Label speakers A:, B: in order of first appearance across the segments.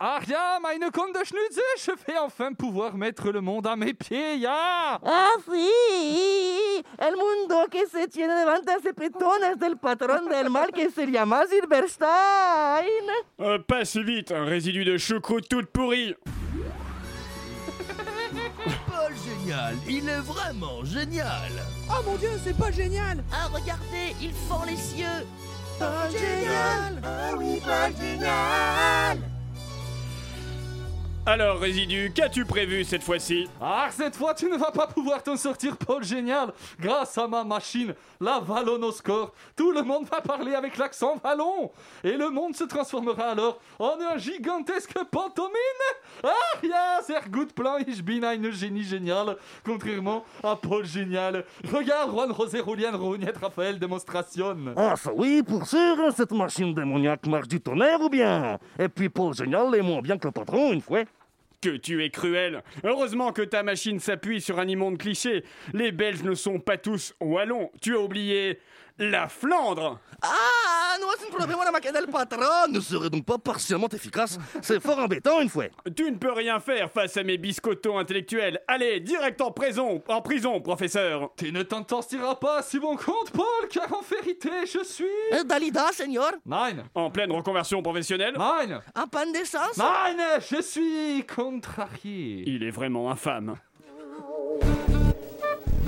A: Aria, meine Kunde Schnütze, je vais enfin pouvoir mettre le monde à mes pieds, ya
B: Ah, sí. El mundo que se tiene delante de petones del patrón del mal que se llama Silverstein.
C: Euh, pas si vite, un résidu de choucroute toute pourrie.
D: Paul génial, il est vraiment génial.
E: Oh mon dieu, c'est pas génial
F: Ah, regardez, il fend les cieux
B: Paul génial. Ah oui, Paul génial.
C: Alors, résidu, qu'as-tu prévu cette fois-ci
A: Ah, cette fois, tu ne vas pas pouvoir t'en sortir, Paul Génial. Grâce à ma machine, la Vallonoscore, tout le monde va parler avec l'accent vallon. Et le monde se transformera alors en un gigantesque pantomime. Ah, ja, sehr gut plan, ich bin ein génie génial. Contrairement à Paul Génial. Regarde, Juan José Julian Rougnet Raphaël démonstration
B: Ah, ça oui, pour sûr, cette machine démoniaque marche du tonnerre ou bien? Et puis Paul génial est moins bien que le patron, une fois.
C: Que tu es cruel Heureusement que ta machine s'appuie sur un immonde cliché. Les Belges ne sont pas tous wallons. Tu as oublié la Flandre
B: Ah, no es un problema la máquina del patrón. Ne serait donc pas partiellement efficace. C'est fort embêtant, une fois.
C: Tu ne peux rien faire face à mes biscottos intellectuels. Allez, direct en prison, en prison, professeur
A: Tu ne t'en sortiras pas si bon compte, Paul, car en vérité, je suis...
B: Eh, Dalida, señor.
A: Nine
C: En pleine reconversion professionnelle
A: Nine
B: Un pan d'essence
A: Nine Je suis contrarié
C: Il est vraiment infâme.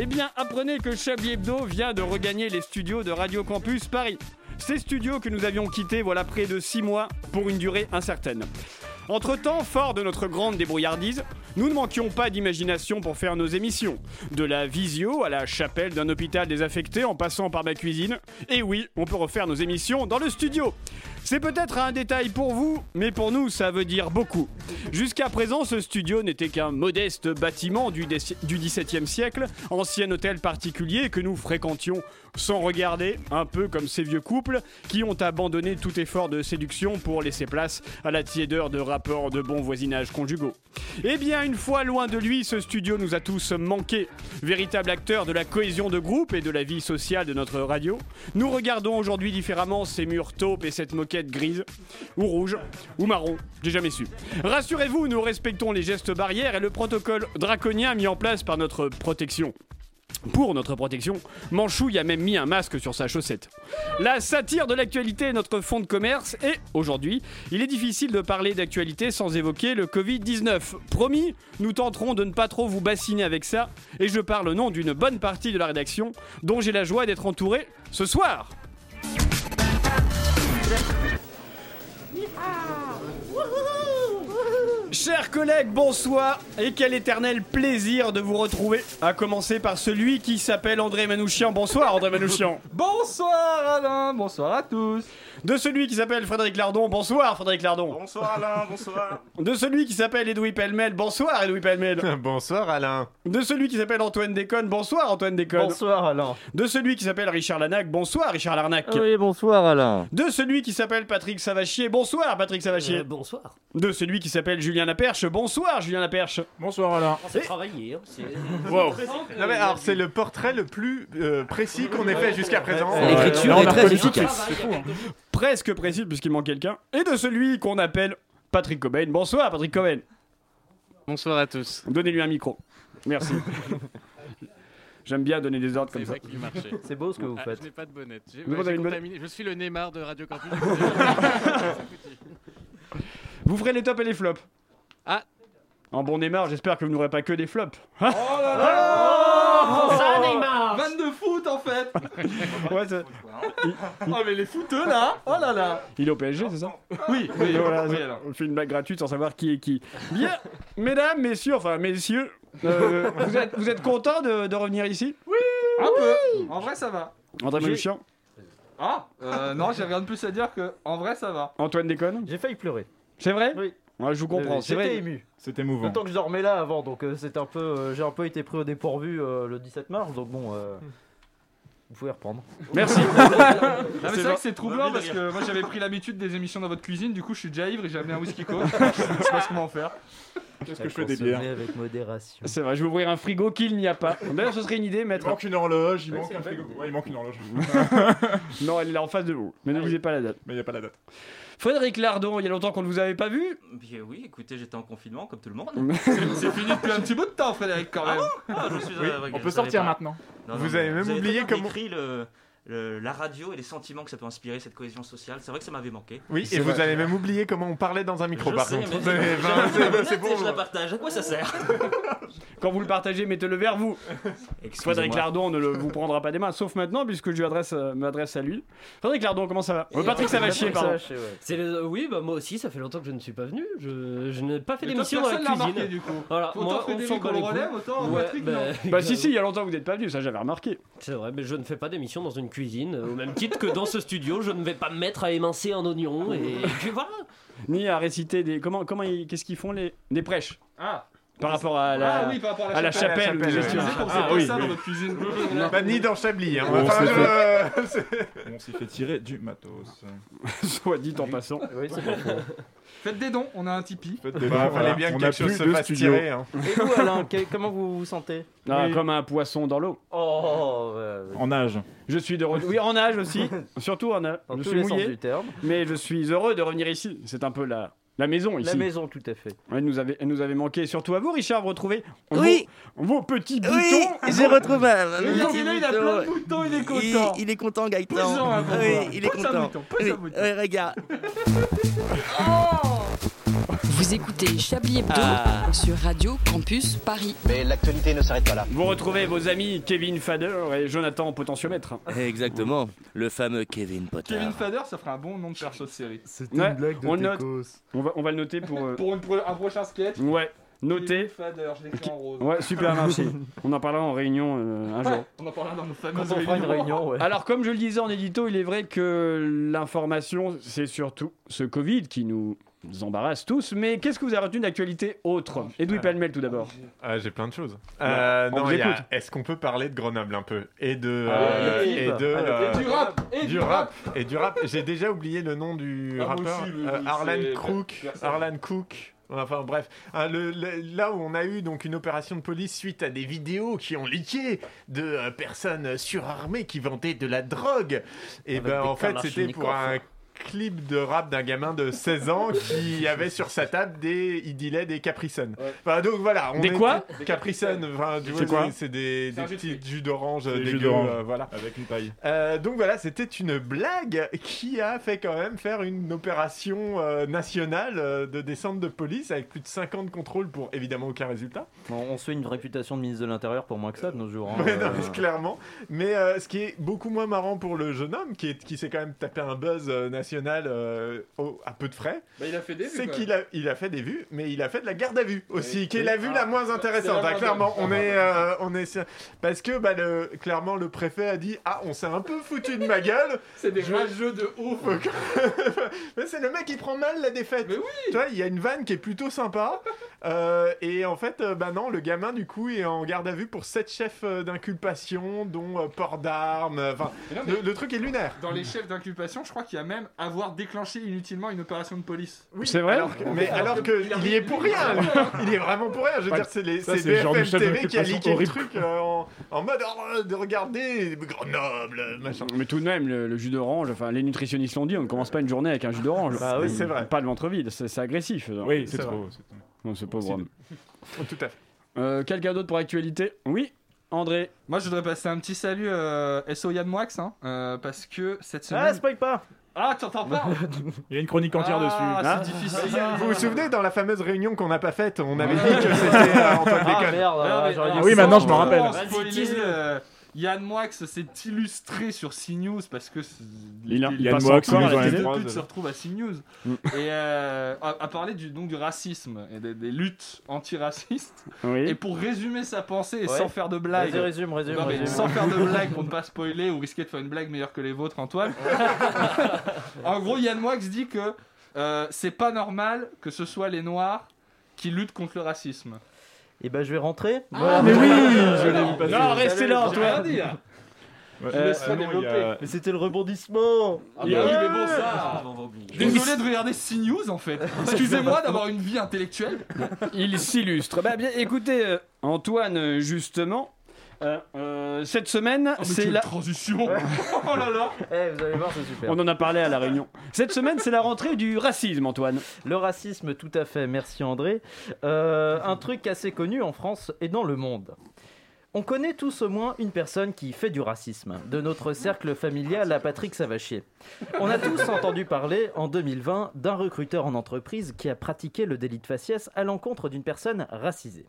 C: Eh bien, apprenez que Chablis Hebdo vient de regagner les studios de Radio Campus Paris. Ces studios que nous avions quittés voilà près de 6 mois pour une durée incertaine. Entre-temps, fort de notre grande débrouillardise, nous ne manquions pas d'imagination pour faire nos émissions. De la visio à la chapelle d'un hôpital désaffecté en passant par ma cuisine. Et oui, on peut refaire nos émissions dans le studio. C'est peut-être un détail pour vous, mais pour nous, ça veut dire beaucoup. Jusqu'à présent, ce studio n'était qu'un modeste bâtiment du, XVIIe siècle, ancien hôtel particulier que nous fréquentions sans regarder, un peu comme ces vieux couples qui ont abandonné tout effort de séduction pour laisser place à la tiédeur de rapports de bon voisinage conjugaux. Eh bien, une fois loin de lui, ce studio nous a tous manqué. Véritable acteur de la cohésion de groupe et de la vie sociale de notre radio, nous regardons aujourd'hui différemment ces murs taupes et cette moquette grise, ou rouge, ou marron, j'ai jamais su. Rassurez-vous, nous respectons les gestes barrières et le protocole draconien mis en place par notre protection. Pour notre protection, Manchouille a même mis un masque sur sa chaussette. La satire de l'actualité est notre fond de commerce et aujourd'hui, il est difficile de parler d'actualité sans évoquer le Covid-19. Promis, nous tenterons de ne pas trop vous bassiner avec ça et je parle au nom d'une bonne partie de la rédaction dont j'ai la joie d'être entouré ce soir. Ah! Chers collègues, bonsoir et quel éternel plaisir de vous retrouver. À commencer par celui qui s'appelle André Manouchian. Bonsoir André Manouchian.
A: Bonsoir Alain, bonsoir à tous
C: De celui qui s'appelle Frédéric Lardon. Bonsoir Frédéric Lardon.
G: Bonsoir Alain, bonsoir.
C: De celui qui s'appelle Edoui Pellemel. Bonsoir Edoui Pellemel.
G: bonsoir Alain.
C: De celui qui s'appelle Antoine Déconne. Bonsoir Antoine Déconne.
B: Bonsoir, Alain.
C: De celui qui s'appelle Richard Lanac. Bonsoir Richard Larnac.
B: Oui, bonsoir, Alain.
C: De celui qui s'appelle Patrick Savachier. Bonsoir Patrick Savachier.
D: bonsoir.
C: De celui qui s'appelle Julien Laperche. Bonsoir Julien Laperche.
G: Bonsoir Alain.
D: Travaillé. hein, c'est-
C: Wow.
G: Non mais alors c'est le portrait le plus euh, précis qu'on ait fait jusqu'à présent.
D: L'écriture
G: Euh,
D: est
G: a
D: très
G: reconnu
D: efficace.
G: toutes. C'est fou, hein.
C: presque précis puisqu'il manque quelqu'un, et de celui qu'on appelle Patrick Cobain. Bonsoir Patrick Cobain.
H: Bonsoir à tous.
C: Donnez-lui un micro. Merci. J'aime bien donner des ordres comme ça.
E: C'est beau ce que vous
H: Ah,
E: faites.
H: je n'ai pas de bonnette. J'ai-
C: Vous
H: ouais,
C: avez
H: j'ai
C: une bonnette
H: contaminé- Je suis le Neymar de Radio Campus.
C: Vous ferez les tops et les flops. En bon démarre, j'espère que vous n'aurez pas que des flops.
A: Oh là là
D: Ça, Neymar
A: Van de foot en fait
C: Ouais, c'est-
A: Oh mais les footeux là Oh là là
C: il est au PSG, c'est ça
A: Oui, oui,
C: Voilà,
A: oui, alors.
C: on fait une blague gratuite sans savoir qui est qui. Bien, mesdames, messieurs, enfin messieurs, euh, vous êtes, vous êtes contents de, de revenir ici
A: Un peu En vrai ça va
C: André
A: J'ai-
C: Manouchian,
A: Ah euh, Non, j'ai rien de plus à dire que en vrai ça va.
C: Antoine Déconne,
E: J'ai failli pleurer.
C: c'est vrai
E: Oui.
C: Ouais, je vous comprends,
I: Euh,
C: c'est vrai.
I: Ému.
G: C'était mouvant.
I: D'autant que je dormais là avant, donc euh, c'était un peu, euh, j'ai un peu été pris au dépourvu euh, le 17 mars, donc bon, euh, vous pouvez reprendre.
C: Merci.
A: C'est vrai que c'est troublant parce que moi j'avais pris l'habitude des émissions dans votre cuisine, du coup je suis déjà ivre et j'ai amené un whisky coke. je sais pas comment faire.
G: Qu'est-ce que je fais des bières
I: avec modération.
C: C'est vrai, je vais ouvrir un frigo qu'il n'y a pas. D'ailleurs, ce serait une idée,
G: Il
C: mettre.
G: manque une horloge, il
I: Ouais,
G: manque un frigo. Ouais, il manque une horloge.
C: Non, elle est là en face de vous. Mais ne lisez pas la date.
G: Mais il n'y a pas la date.
C: Frédéric Lardon, il y a longtemps qu'on ne vous avait pas vu.
J: Bien oui, écoutez, j'étais en confinement comme tout le monde.
A: C'est fini depuis un petit bout de temps, Frédéric, quand même.
J: Ah, je suis
G: Oui,
J: euh,
G: on peut sortir maintenant.
J: Non, non,
G: Vous avez même oublié comment-
J: le, le- la radio et les sentiments que ça peut inspirer, cette cohésion sociale. C'est vrai que ça m'avait manqué.
G: Oui, et vous
C: vrai.
G: avez même oublié comment on parlait dans un micro,
J: je
G: par
J: sais,
G: contre.
J: une
G: c'est- bon.
J: je la partage. À quoi ça sert
C: Quand vous le partagez, mettez-le vers vous. Frédéric Lardon ne le, vous prendra pas des mains, sauf maintenant, puisque je lui adresse, euh, m'adresse à lui. Frédéric Lardon, comment ça va? Euh, Patrick Savachier, pardon.
K: C'est le- Oui, bah moi aussi, ça fait longtemps que je ne suis pas venu. Je, je n'ai pas fait d'émission dans la cuisine.
A: remarqué, du coup.
K: Voilà,
A: Autant
K: moi, on
A: Frédéric, on le relève, autant
K: Ouais,
A: Patrick,
K: bah,
A: non.
C: Bah si, si, il y a longtemps que vous n'êtes pas venu, ça j'avais remarqué.
K: C'est vrai, mais je ne fais pas d'émission dans une cuisine. Au même titre que dans ce studio, je ne vais pas me mettre à émincer un oignon. Et puis voilà.
C: Ni à réciter des. Comment, comment ils- qu'est-ce qu'ils font les des prêches?
A: Ah.
C: Par rapport à la,
A: Ah oui, par rapport à la
C: à la
A: chapelle.
G: Ah,
A: pas
G: oui,
A: ça
G: oui.
A: dans notre cuisine.
G: Pas ni dans Chablis. Hein.
C: On
G: Enfin,
C: s'est
G: je-
L: fait tirer du matos.
C: Soit dit en passant.
I: Oui, c'est pas faux.
A: Faites des dons, on a un Tipeee.
L: Faites des
G: Bah,
L: dons,
G: fallait
L: voilà.
G: bien que
L: On
G: quelque
L: a
G: chose
L: plus
G: se
L: de
G: fasse
L: studio.
G: tirer. hein.
I: Et vous, Alain, que- comment vous vous sentez
C: Ah,
G: Oui.
C: Comme un poisson dans l'eau.
I: Oh, ouais.
L: En nage.
C: Je suis de retour. Oui, en nage aussi. Surtout en nage.
I: dans
C: Je
I: tous
C: suis
I: les sens
C: mouillé.
I: du terme.
C: Mais je suis heureux de revenir ici. C'est un peu la, la maison ici.
I: La maison, tout à fait.
C: Elle nous avait, elle nous avait manqué. Surtout à vous, Richard, vous retrouvez
B: Oui.
C: vos, vos petits boutons.
B: Oui, j'ai retrouvé un
A: là, il a plein de boutons, il est
B: Il,
A: content.
B: il est content, Gaëtan.
A: Un
B: oui, il est
A: Pousse un
B: content.
A: bouton, pousse
B: Oui,
A: un bouton.
B: oui, regarde.
M: Vous écoutez Chablis Hebdo
C: Ah.
M: sur Radio Campus Paris.
N: Mais l'actualité ne s'arrête pas là.
C: Vous retrouvez vos amis Kevin Fader et Jonathan Potentiomètre.
J: Exactement, le fameux Kevin Potter.
A: Kevin Fader, ça ferait un bon nom de perso de série.
I: C'est
C: Ouais, on le note. On va, on va le noter pour. euh,
A: Pour, une- pour un prochain sketch.
C: Ouais.
A: Kevin Fader, je l'écris en rose.
C: Ouais, super, merci. On en parlera en réunion euh, un jour.
A: On en parlera dans nos fameuses
I: on fera une réunion, ouais.
C: Alors, comme je le disais en édito, il est vrai que l'information, c'est surtout ce Covid qui nous embarrasse tous. Mais qu'est-ce que vous avez retenu d'actualité autre? Edoui Palmel, tout d'abord.
G: Ah, J'ai plein de choses. Euh, non,
C: vous
G: il y a-
C: écoute.
G: Est-ce qu'on peut parler de Grenoble un peu? Et de.
A: Ah,
G: euh, et de.
A: Et
G: euh,
A: du rap Et
G: du rap et du rap. J'ai déjà oublié le nom du
A: Ah, moi
G: rappeur,
A: aussi, mais
G: euh,
A: oui,
G: Arlan
A: c'est- personne.
G: Arlan Cook. Enfin bref, Ah, le- le- là où on a eu donc une opération de police suite à des vidéos qui ont leaké de euh, personnes surarmées qui vendaient de la drogue. Et
I: Avec
G: ben
I: des
G: en fait c'était pour un clip de rap d'un gamin de 16 ans qui avait sur sa table des il dealait des Capri Sun. Enfin, donc voilà, on
C: Des quoi
G: Capri Sun, enfin, tu
C: C'est
G: des, petits jus d'orange euh, voilà.
L: Avec une paille.
G: Euh, donc voilà, c'était une blague qui a fait quand même faire une opération euh, nationale euh, de descente de police avec plus de 50 contrôles pour évidemment aucun résultat.
I: On, on se fait une réputation de ministre de l'Intérieur pour moins que ça de nos jours. hein.
G: Non, mais clairement. Mais euh, ce qui est beaucoup moins marrant pour le jeune homme qui, est, qui s'est quand même tapé un buzz euh, euh, au- à peu de frais,
A: Bah, il a fait des vues,
G: c'est
A: quoi.
G: qu'il a, il a fait des vues, mais il a fait de la garde à vue aussi,
A: Oui.
G: qui est la vue
A: Ah,
G: la moins
A: c'est
G: intéressante.
A: la
G: hein,
A: moins
G: clairement,
A: bonne,
G: on est, euh, on est sur- parce que bah, le, clairement le préfet a dit ah on s'est un peu foutu de ma gueule.
A: C'est des
G: Je-
A: rageux de ouf.
G: mais c'est le mec qui prend mal la défaite.
A: Mais oui.
G: Tu vois, il y a une vanne qui est plutôt sympa. euh, et en fait, euh, bah non, le gamin du coup est en garde à vue pour sept chefs euh, d'inculpation, dont euh, port d'armes. Enfin,
A: Mais non, mais
G: le, le truc est lunaire.
A: Dans les chefs d'inculpation, je crois qu'il y a même avoir déclenché inutilement une opération de police.
G: Oui,
C: C'est vrai
G: alors que- Mais alors que
A: Il
G: y est pour rien. lui. Il est vraiment pour rien. Je veux
L: Ouais,
G: dire, c'est les c'est
L: c'est
G: BFM TV qui a leaké le truc euh, en, en mode oh, de regarder Grenoble, machin.
C: Mais tout de même, le, le jus d'orange, enfin, les nutritionnistes l'ont dit, on ne commence pas une journée avec un jus d'orange.
G: Bah oui, c'est vrai.
C: Pas le ventre vide, c'est c'est agressif. genre.
L: Oui,
G: c'est
L: c'est
G: vrai.
L: trop. c'est.
C: Non, ce pauvre homme.
G: Tout à fait.
C: Euh, Quelqu'un d'autre pour actualité? Oui, André.
A: Moi, je voudrais passer un petit salut euh, SO Yann Moix, hein, euh, parce que cette semaine.
I: Ah, spoil pas
A: Ah, tu entends pas
L: Il y a une chronique entière
A: Ah,
L: dessus.
A: c'est difficile.
G: Vous vous souvenez dans la fameuse réunion qu'on n'a pas faite, on avait dit que c'était euh, Antoine
I: Ah
G: Déconne.
I: merde,
A: mais-
I: j'aurais
A: alors,
L: oui, maintenant, je me rappelle.
K: Vas-y, tease-le.
A: Yann Moix s'est illustré sur CNews parce que
C: Il a-
L: Yann Moix,
A: les se retrouvent à CNews
C: Mm.
A: et euh, à, à parler du, donc, du racisme et des, des luttes antiracistes. Et pour résumer sa pensée et
I: Ouais.
A: sans faire de blagues,
I: Vas-y, résume, résume,
A: Non, mais
I: résume.
A: sans faire de blagues pour ne pas spoiler ou risquer de faire une blague meilleure que les vôtres, Antoine. en gros, Yann Moix dit que Euh, c'est pas normal que ce soit les Noirs qui luttent contre le racisme.
I: Et ben je vais rentrer.
A: Ah, mais oui,
L: je l'ai vu passer.
C: Non, restez là, Antoine.
L: Ouais, il y
A: développer.
L: a-
I: Mais c'était le rebondissement.
A: Ah bah oui, mais bon, ça. Désolé de regarder CNews en fait. Excusez-moi d'avoir une vie intellectuelle.
C: Il s'illustre. Bah bien, écoutez, euh, Antoine, euh, justement, euh, euh, cette semaine,
A: Oh,
C: c'est la.
A: transition. oh là là.
I: Eh, vous allez voir, c'est super.
C: On en a parlé à la réunion. Cette semaine, c'est la rentrée du racisme, Antoine.
I: Le racisme, tout à fait, merci André. Euh, un truc assez connu en France et dans le monde. On connaît tous au moins une personne qui fait du racisme, de notre cercle familial à Patrick Savachier. On a tous entendu parler en 2020 d'un recruteur en entreprise qui a pratiqué le délit de faciès à l'encontre d'une personne racisée.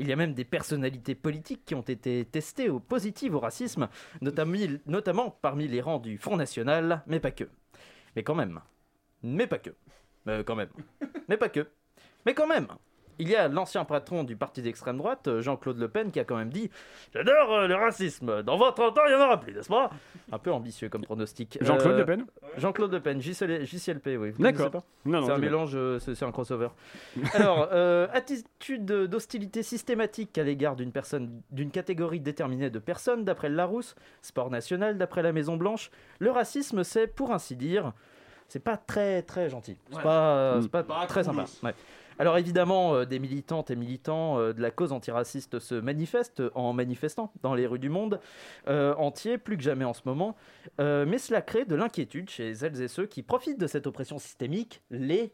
I: Il y a même des personnalités politiques qui ont été testées au positives au racisme, notamment, notamment parmi les rangs du Front National, mais pas que. Mais quand même. Mais pas que. Mais quand même. Mais pas que. Mais quand même. Il y a l'ancien patron du parti d'extrême droite, euh, Jean-Claude Le Pen, qui a quand même dit J'adore euh, le racisme, dans 20-30 ans, il n'y en aura plus, n'est-ce pas? Un peu ambitieux comme pronostic.
C: Jean-Claude
I: Euh,
C: Le Pen?
I: Jean-Claude Le Pen, JCL JCLP, oui.
C: D'accord. Non, non,
I: C'est un mélange, c'est un crossover. Alors, euh, attitude d'hostilité systématique à l'égard d'une personne, d'une catégorie déterminée de personnes, d'après le Larousse, sport national, d'après la Maison Blanche. Le racisme, c'est, pour ainsi dire, c'est pas très très gentil. C'est
A: Ouais.
I: pas, euh, c'est pas
A: Pas
I: très sympa. Ouais. Alors évidemment, euh, des militantes et militants euh, de la cause antiraciste se manifestent en manifestant dans les rues du monde euh, entier, plus que jamais en ce moment. Mais cela crée de l'inquiétude chez celles et ceux qui profitent de cette oppression systémique, les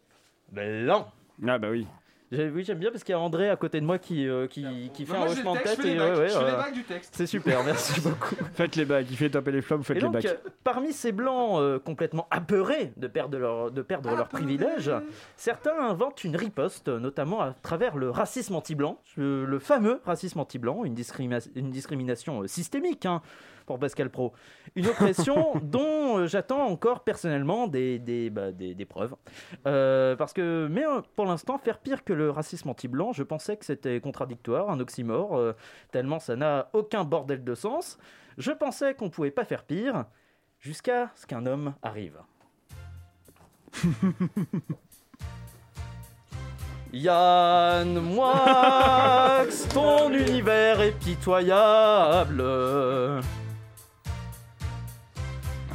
I: blancs.
C: Ah bah oui.
I: Oui, j'aime bien parce qu'il y a André à côté de moi qui, euh, qui, qui fait un hochement de tête.
A: je fais les
I: et,
A: bacs.
I: ouais,
A: Je fais les bacs du texte.
I: C'est super, merci beaucoup.
C: Faites les bacs, il fait taper les flammes, vous faites
I: Et
C: les
I: donc,
C: bacs.
I: euh, parmi ces blancs euh, complètement apeurés de perdre, leur, de perdre leurs privilèges, certains inventent une riposte, notamment à travers le racisme anti-blanc, le, le fameux racisme anti-blanc, une, discrimina- une discrimination euh, systémique hein, pour Pascal Pro. Une oppression dont euh, j'attends encore personnellement des, des, bah, des- des preuves. Euh, parce que, mais euh, pour l'instant, faire pire que le racisme anti-blanc, je pensais que c'était contradictoire, un oxymore, euh, tellement ça n'a aucun bordel de sens. Je pensais qu'on pouvait pas faire pire, jusqu'à ce qu'un homme arrive. Yann Moix, ton univers est pitoyable.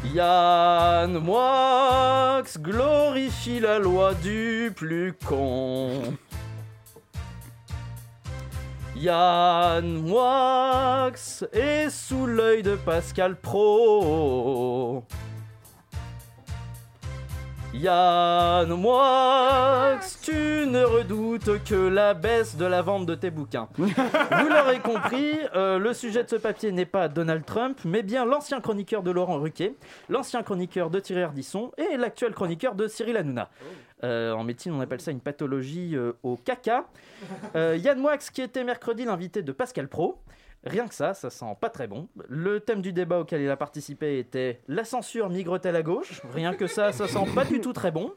I: Yann Moix glorifie la loi du plus con. Yann Moix est sous l'œil de Pascal Pro. Yann Moix, tu ne redoutes que la baisse de la vente de tes bouquins. Vous l'aurez compris, euh, le sujet de ce papier n'est pas Donald Trump, mais bien l'ancien chroniqueur de Laurent Ruquier, l'ancien chroniqueur de Thierry Ardisson et l'actuel chroniqueur de Cyril Hanouna. Euh, en médecine, on appelle ça une pathologie euh, au caca. Yann Moix, qui était mercredi l'invité de Pascal Pro. Rien que ça, ça sent pas très bon. Le thème du débat auquel il a participé était La censure migre-t-elle à gauche? Rien que ça, ça sent pas du tout très bon.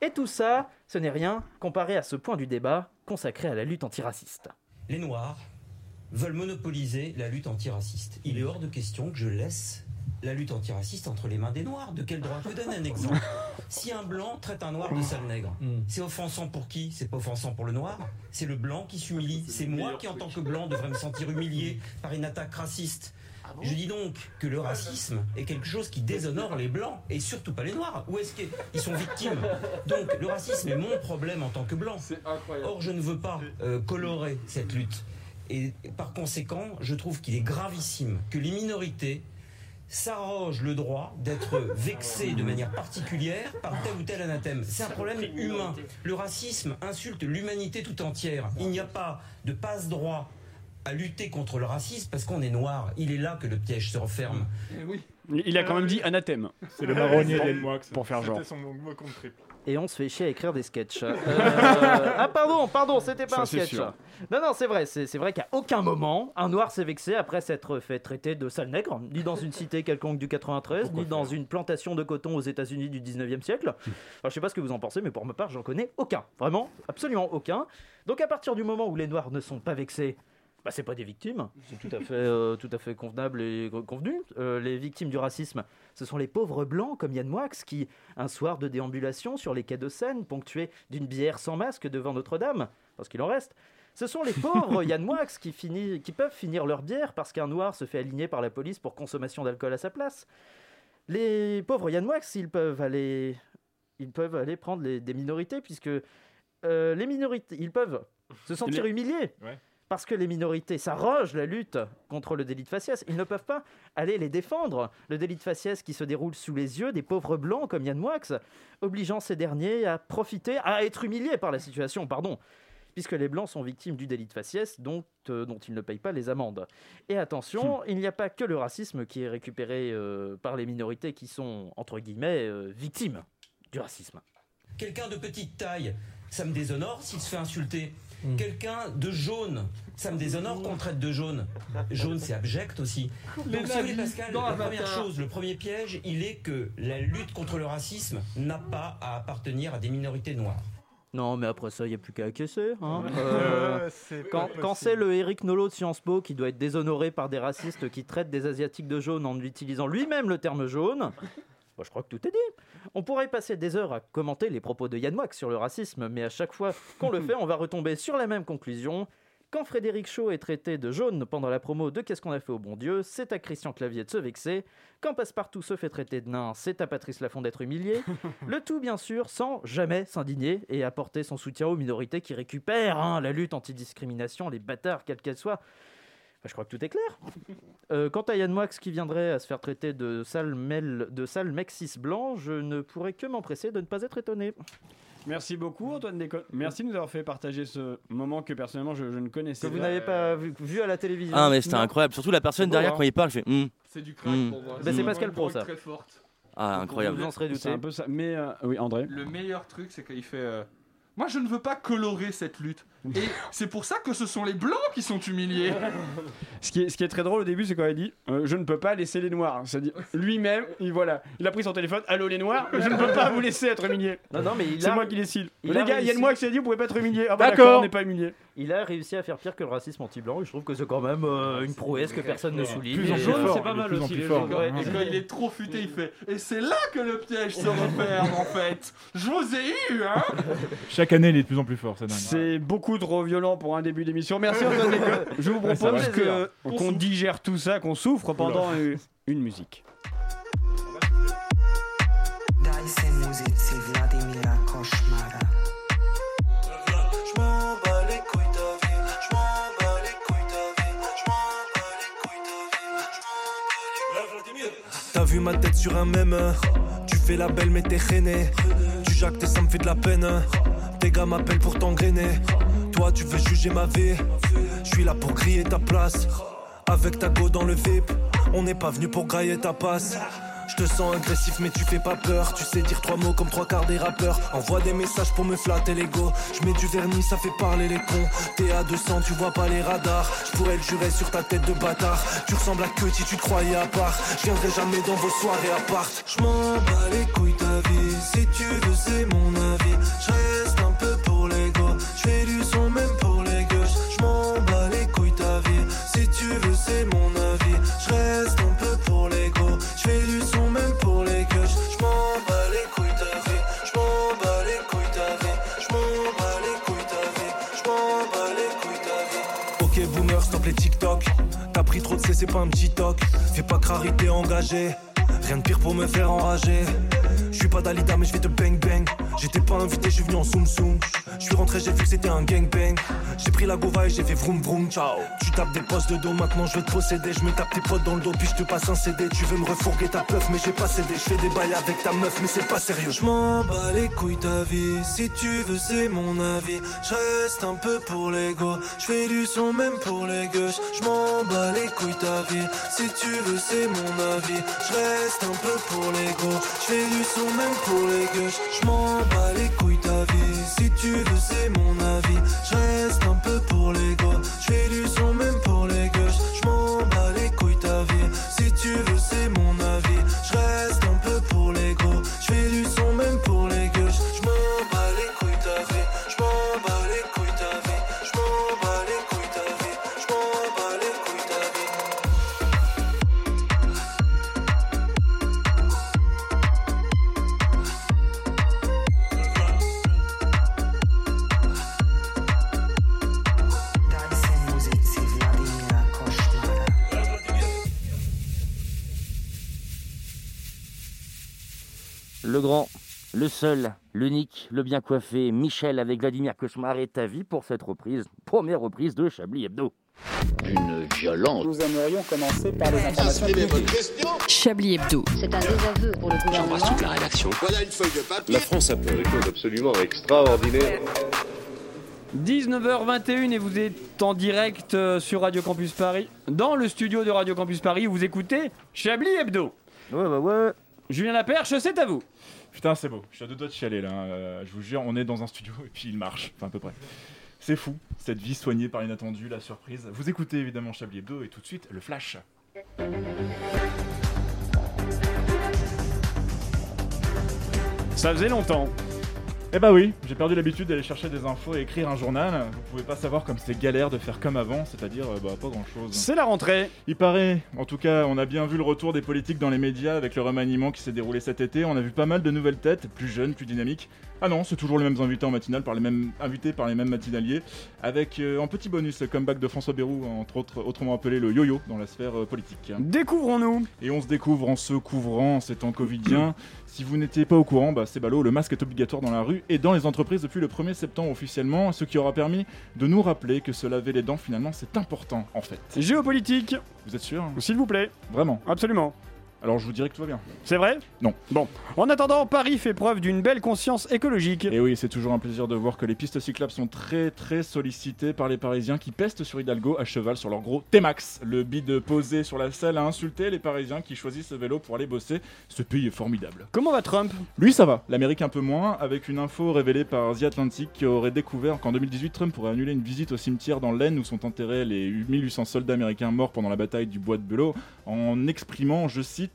I: Et tout ça, ce n'est rien comparé à ce point du débat consacré à la lutte antiraciste.
O: Les Noirs veulent monopoliser la lutte antiraciste. Il est hors de question que je laisse la lutte antiraciste entre les mains des Noirs. De quel droit Je vous donne un exemple? Si un blanc traite un noir de sale nègre, c'est offensant pour qui? C'est pas offensant pour le noir? C'est le blanc qui s'humilie? C'est moi qui, en tant que blanc, devrais me sentir humilié par une attaque raciste? Je dis donc que le racisme est quelque chose qui déshonore les blancs et surtout pas les noirs. Où est-ce qu'ils sont victimes? Donc le racisme est mon problème en tant que blanc. Or je ne veux pas euh, colorer cette lutte. Et par conséquent, je trouve qu'il est gravissime que les minorités s'arrogent le droit d'être vexées de manière particulière par tel ou tel anathème. C'est un problème humain. Le racisme insulte l'humanité tout entière. Il n'y a pas de passe-droit à lutter contre le racisme parce qu'on est noir. Il est là que le piège se referme.
A: oui.
C: Il a quand même dit anathème.
L: C'est le marronnier.
C: Pour faire genre.
G: C'était son mot contre triple.
I: Et on se fait chier à écrire des sketchs. Euh, Ah pardon, pardon, c'était pas
C: Ça,
I: un sketch.
C: sûr.
I: Non, non, c'est vrai, c'est vrai qu'à aucun moment, un noir s'est vexé après s'être fait traiter de sale nègre, ni dans une cité quelconque du 93, ni dans une plantation de coton aux États-Unis du 19e siècle. Alors, je sais pas ce que vous en pensez, mais pour ma part, j'en connais aucun. Vraiment, absolument aucun. Donc à partir du moment où les noirs ne sont pas vexés, bah, c'est pas des victimes, c'est tout à fait, euh, tout à fait convenable et co- convenu. Euh, les victimes du racisme, ce sont les pauvres blancs comme Yann Moix qui, un soir de déambulation sur les quais de Seine, ponctué d'une bière sans masque devant Notre-Dame, parce qu'il en reste, ce sont les pauvres Yann Moix qui, finit- qui peuvent finir leur bière parce qu'un noir se fait aligner par la police pour consommation d'alcool à sa place. Les pauvres Yann Moix, ils peuvent aller, ils peuvent aller prendre les- des minorités puisque euh, les minorités, ils peuvent se sentir humiliés
L: Ouais.
I: Parce que les minorités s'arrogent la lutte contre le délit de faciès. Ils ne peuvent pas aller les défendre. Le délit de faciès qui se déroule sous les yeux des pauvres blancs comme Yann Moix, obligeant ces derniers à profiter, à être humiliés par la situation, pardon. Puisque les blancs sont victimes du délit de faciès dont, euh, dont ils ne payent pas les amendes. Et attention, il n'y a pas que le racisme qui est récupéré euh, par les minorités qui sont, entre guillemets, euh, victimes du racisme.
O: Quelqu'un de petite taille, ça me déshonore s'il se fait insulter. Quelqu'un de jaune, ça me déshonore qu'on traite de jaune. Jaune, c'est abject aussi. Donc, si vous voulez, Pascal, la première chose, le premier piège, il est que la lutte contre le racisme n'a pas à appartenir à des minorités noires.
I: Non, mais après ça, il n'y a plus qu'à acquiescer. hein. Euh,
O: Euh, c'est
I: quand quand c'est le Eric Nolot de Sciences Po qui doit être déshonoré par des racistes qui traitent des Asiatiques de jaune en utilisant lui-même le terme jaune, je crois que tout est dit. On pourrait passer des heures à commenter les propos de Yann Moix sur le racisme, mais à chaque fois qu'on le fait, on va retomber sur la même conclusion. Quand Frédéric Shaw est traité de jaune pendant la promo de Qu'est-ce qu'on a fait au bon Dieu, c'est à Christian Clavier de se vexer. Quand Passepartout se fait traiter de nain, c'est à Patrice Laffont d'être humilié. Le tout, bien sûr, sans jamais s'indigner et apporter son soutien aux minorités qui récupèrent hein, la lutte antidiscrimination, les bâtards, quels qu'elles soient. Bah, je crois que tout est clair. Euh, quant à Yann Moix qui viendrait à se faire traiter de sale, mel, de sale mec cis blanc, je ne pourrais que m'empresser de ne pas être étonné.
C: Merci beaucoup Antoine Déconne. Merci de nous avoir fait partager ce moment que personnellement je, je ne connaissais
I: Que vous n'avez pas vu, vu à la télévision.
P: Ah, mais c'était incroyable. Surtout la personne derrière,
I: hein.
P: quand il parle, je fais. hmm,
A: C'est du crack
P: hmm,
A: pour moi.
I: Bah, c'est
A: Hmm.
I: Pascal Pro, ça.
A: très forte.
P: Ah, incroyable.
I: Vous en serez douté.
C: C'est un peu ça. Mais euh, oui, André.
A: Le meilleur truc, c'est qu'il fait. euh, Moi, je ne veux pas colorer cette lutte. Et c'est pour ça que ce sont les blancs qui sont humiliés.
C: Ce qui, est, ce qui est très drôle au début, c'est quand il dit euh, Je ne peux pas laisser les noirs. C'est-à-dire, lui-même, il, voilà, il a pris son téléphone Allô les noirs, je ne peux pas vous laisser être humilié.
I: Non, non, mais il
C: C'est
I: a-
C: moi qui décide.
I: il
C: les
I: a
C: gars, il y a
I: réussi.
C: moi qui s'est dit Vous pouvez pas être humilié. Ah bah
I: D'accord.
C: d'accord, on n'est pas humilié.
I: Il a réussi à faire pire que le racisme anti-blanc et je trouve que c'est quand même euh, une prouesse que personne ne souligne.
L: Plus en
I: Et,
L: plus fort, il est plus en plus fort.
A: Ouais, et quand il est trop futé, il fait. Et c'est là que le piège se referme en fait. Je vous ai eu, hein
L: Chaque année, il est de plus en plus fort, c'est.
C: C'est beaucoup trop violent pour un début d'émission. Merci. Je vous propose
L: Qu'on
C: digère tout ça, qu'on souffre pendant une musique.
Q: Vu ma tête sur un mème, tu fais la belle mais t'es rené. Tu jactes et ça me fait de la peine. Tes gars m'appellent pour t'engrainer. Toi tu veux juger ma vie, je suis là pour griller ta place. Avec ta go dans le VIP, on n'est pas venu pour grailler ta passe. Je te sens agressif mais tu fais pas peur. Tu sais dire trois mots comme trois quarts des rappeurs. Envoie des messages pour me flatter l'ego. Je mets du vernis ça fait parler les cons T'es à 200 tu vois pas les radars. Je pourrais le jurer sur ta tête de bâtard. Tu ressembles à que si tu te croyais à part. Je jamais dans vos soirées à part. Je m'en bats les couilles ta vie. Si tu veux c'est mon avis c'est pas un petit toc. Fais pas crari t'es engagé. Rien de pire pour me faire enrager. Je suis pas Dalida mais je vais te bang bang J'étais pas invité, je suis venu en zoom zoom Je suis rentré, j'ai vu que c'était un gangbang. J'ai pris la gova et j'ai fait vroom vroom ciao. Tu tapes des postes de dos, maintenant je vais te posséder Je me tape tes potes dans le dos puis je te passe un CD Tu veux me refourguer ta peuf mais j'ai pas cédé Je fais des bails avec ta meuf mais c'est pas sérieux. Je m'en bats les couilles ta vie. Si tu veux c'est mon avis. Je reste un peu pour l'ego. Je fais du son même pour les gauches Je m'en bats les couilles ta vie. Si tu veux c'est mon avis. Je reste un peu pour l'ego. Je fais du son même pour les gauches Je m'en bats les tu veux c'est mon avis. Je reste un peu pour l'ego
B: le grand, le seul, l'unique, le bien coiffé, Michel avec Vladimir Cauchemar est à vie pour cette reprise, première reprise de Chablis Hebdo.
R: Une violence.
P: Nous aimerions commencer par les informations
M: Chablis Hebdo.
S: C'est un désaveu pour le gouvernement.
R: J'embrasse toute la rédaction.
T: Voilà une feuille de papier.
U: La France a fait des choses absolument extraordinaires.
C: 19h21 et vous êtes en direct euh, sur Radio Campus Paris, dans le studio de Radio Campus Paris où vous écoutez Chablis Hebdo.
B: Ouais, ouais, ouais.
C: Julien Laperche, c'est à vous.
L: Putain, c'est beau. Je suis à deux doigts de chialer là. Euh, je vous jure, on est dans un studio et puis il marche. Enfin, à peu près. C'est fou, cette vie soignée par l'inattendu, la surprise. Vous écoutez évidemment Chablis Hebdo et tout de suite le flash.
C: Ça faisait longtemps.
L: Eh bah oui, j'ai perdu l'habitude d'aller chercher des infos et écrire un journal. Vous pouvez pas savoir comme c'est galère de faire comme avant, c'est-à-dire euh, bah, pas grand-chose.
C: C'est la rentrée.
L: Il paraît, en tout cas, on a bien vu le retour des politiques dans les médias avec le remaniement qui s'est déroulé cet été. On a vu pas mal de nouvelles têtes, plus jeunes, plus dynamiques. Ah non, c'est toujours les mêmes invités en matinale, par les mêmes invités par les mêmes matinaliers, avec euh, en petit bonus le comeback de François Bayrou, entre autres, autrement appelé le yo-yo dans la sphère euh, politique.
C: Découvrons-nous.
L: Et on se découvre en se couvrant en ces temps covidien. Si vous n'étiez pas au courant, bah c'est ballot, le masque est obligatoire dans la rue et dans les entreprises depuis le 1er septembre officiellement, ce qui aura permis de nous rappeler que se laver les dents finalement c'est important en fait.
C: Géopolitique.
L: Vous êtes sûr?
C: S'il vous plaît.
L: Vraiment
C: Absolument.
L: Alors je vous dirais que tout va bien.
C: C'est vrai?
L: Non.
C: Bon. En attendant, Paris fait preuve d'une belle conscience écologique.
L: Et oui, c'est toujours un plaisir de voir que les pistes cyclables sont très très sollicitées par les Parisiens qui pestent sur Hidalgo à cheval sur leur gros T-Max. Le bide posé sur la selle a insulté les Parisiens qui choisissent ce vélo pour aller bosser. Ce pays est formidable.
C: Comment va Trump?
L: Lui ça va, l'Amérique un peu moins, avec une info révélée par The Atlantic qui aurait découvert qu'en 2018 Trump pourrait annuler une visite au cimetière dans l'Aisne où sont enterrés les 1800 soldats américains morts pendant la bataille du bois de Belot en exprimant, je cite,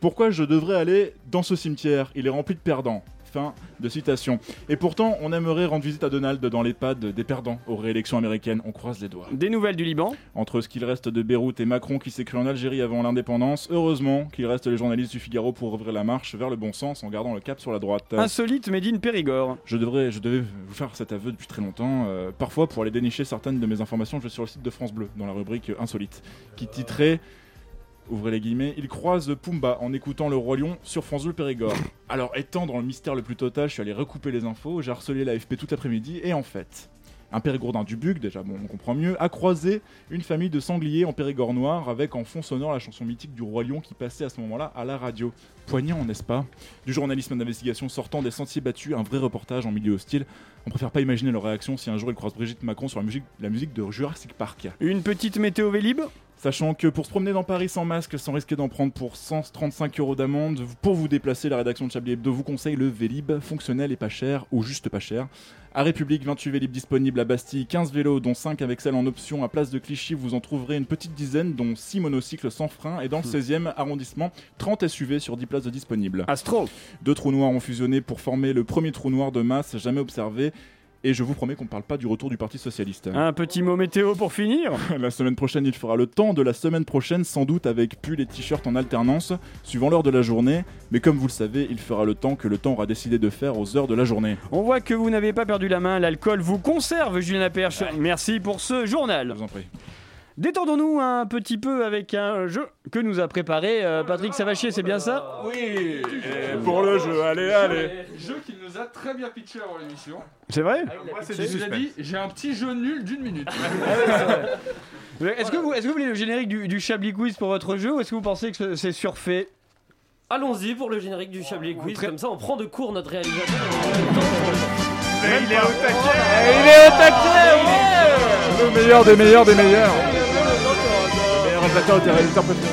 L: pourquoi je devrais aller dans ce cimetière? Il est rempli de perdants. Fin de citation. Et pourtant, on aimerait rendre visite à Donald dans l'EHPAD des perdants aux réélections américaines. On croise les doigts.
C: Des nouvelles du Liban?
L: Entre ce qu'il reste de Beyrouth et Macron qui s'est cru en Algérie avant l'indépendance, heureusement qu'il reste les journalistes du Figaro pour ouvrir la marche vers le bon sens en gardant le cap sur la droite.
C: Insolite Médine Périgord.
L: Je, devrais, je devais vous faire cet aveu depuis très longtemps. Euh, parfois, pour aller dénicher certaines de mes informations, je vais sur le site de France Bleu, dans la rubrique Insolite, qui titrait ouvrez les guillemets, il croise Pumba en écoutant le Roi Lion sur France Bleu Périgord. Alors, étant dans le mystère le plus total, je suis allé recouper les infos, j'ai harcelé l'AFP tout l'après-midi, et en fait, un Périgourdin du Bug, déjà bon, on comprend mieux, a croisé une famille de sangliers en Périgord noir avec en fond sonore la chanson mythique du Roi Lion qui passait à ce moment-là à la radio. Poignant, n'est-ce pas? Du journalisme d'investigation sortant des sentiers battus, un vrai reportage en milieu hostile. On préfère pas imaginer leur réaction si un jour ils croisent Brigitte Macron sur la musique, la musique de Jurassic Park.
C: Une petite météo Vélib?
L: Sachant que pour se promener dans Paris sans masque, sans risquer d'en prendre pour 135 euros d'amende, pour vous déplacer, la rédaction de Chablis Hebdo vous conseille le Vélib, fonctionnel et pas cher, ou juste pas cher. À République, 28 Vélib disponibles à Bastille, 15 vélos, dont 5 avec celle en option à Place de Clichy, vous en trouverez une petite dizaine, dont 6 monocycles sans frein, et dans le 16e arrondissement, 30 SUV sur 10 places de disponibles.
C: Astro
L: Deux trous noirs ont fusionné pour former le premier trou noir de masse jamais observé. Et je vous promets qu'on ne parle pas du retour du Parti Socialiste.
C: Un petit mot météo pour finir?
L: La semaine prochaine, il fera le temps de la semaine prochaine, sans doute avec pull et t-shirt en alternance, suivant l'heure de la journée. Mais comme vous le savez, il fera le temps que le temps aura décidé de faire aux heures de la journée.
C: On voit que vous n'avez pas perdu la main, l'alcool vous conserve, Julien Laperche. Merci pour ce journal.
L: Je vous en prie.
C: Détendons-nous un petit peu avec un jeu que nous a préparé euh, Patrick Savachier, c'est bien ça
A: Oui.
L: Et pour le jeu, allez, allez.
A: Jeu qu'il nous a très bien pitché avant l'émission.
C: C'est vrai
A: Moi, c'est du dit, j'ai un petit jeu nul d'une minute.
C: Est-ce que, vous, est que vous voulez le générique du, du Chablis Quiz pour votre jeu ou est-ce que vous pensez que c'est surfait
K: Allons-y pour le générique du Chablis Quiz, comme ça on prend de court notre réalisateur.
G: Mais il est au taquet.
L: Il est au taquet Le meilleur des meilleurs des meilleurs. Le meilleur réalisateur tes réalisateurs préférés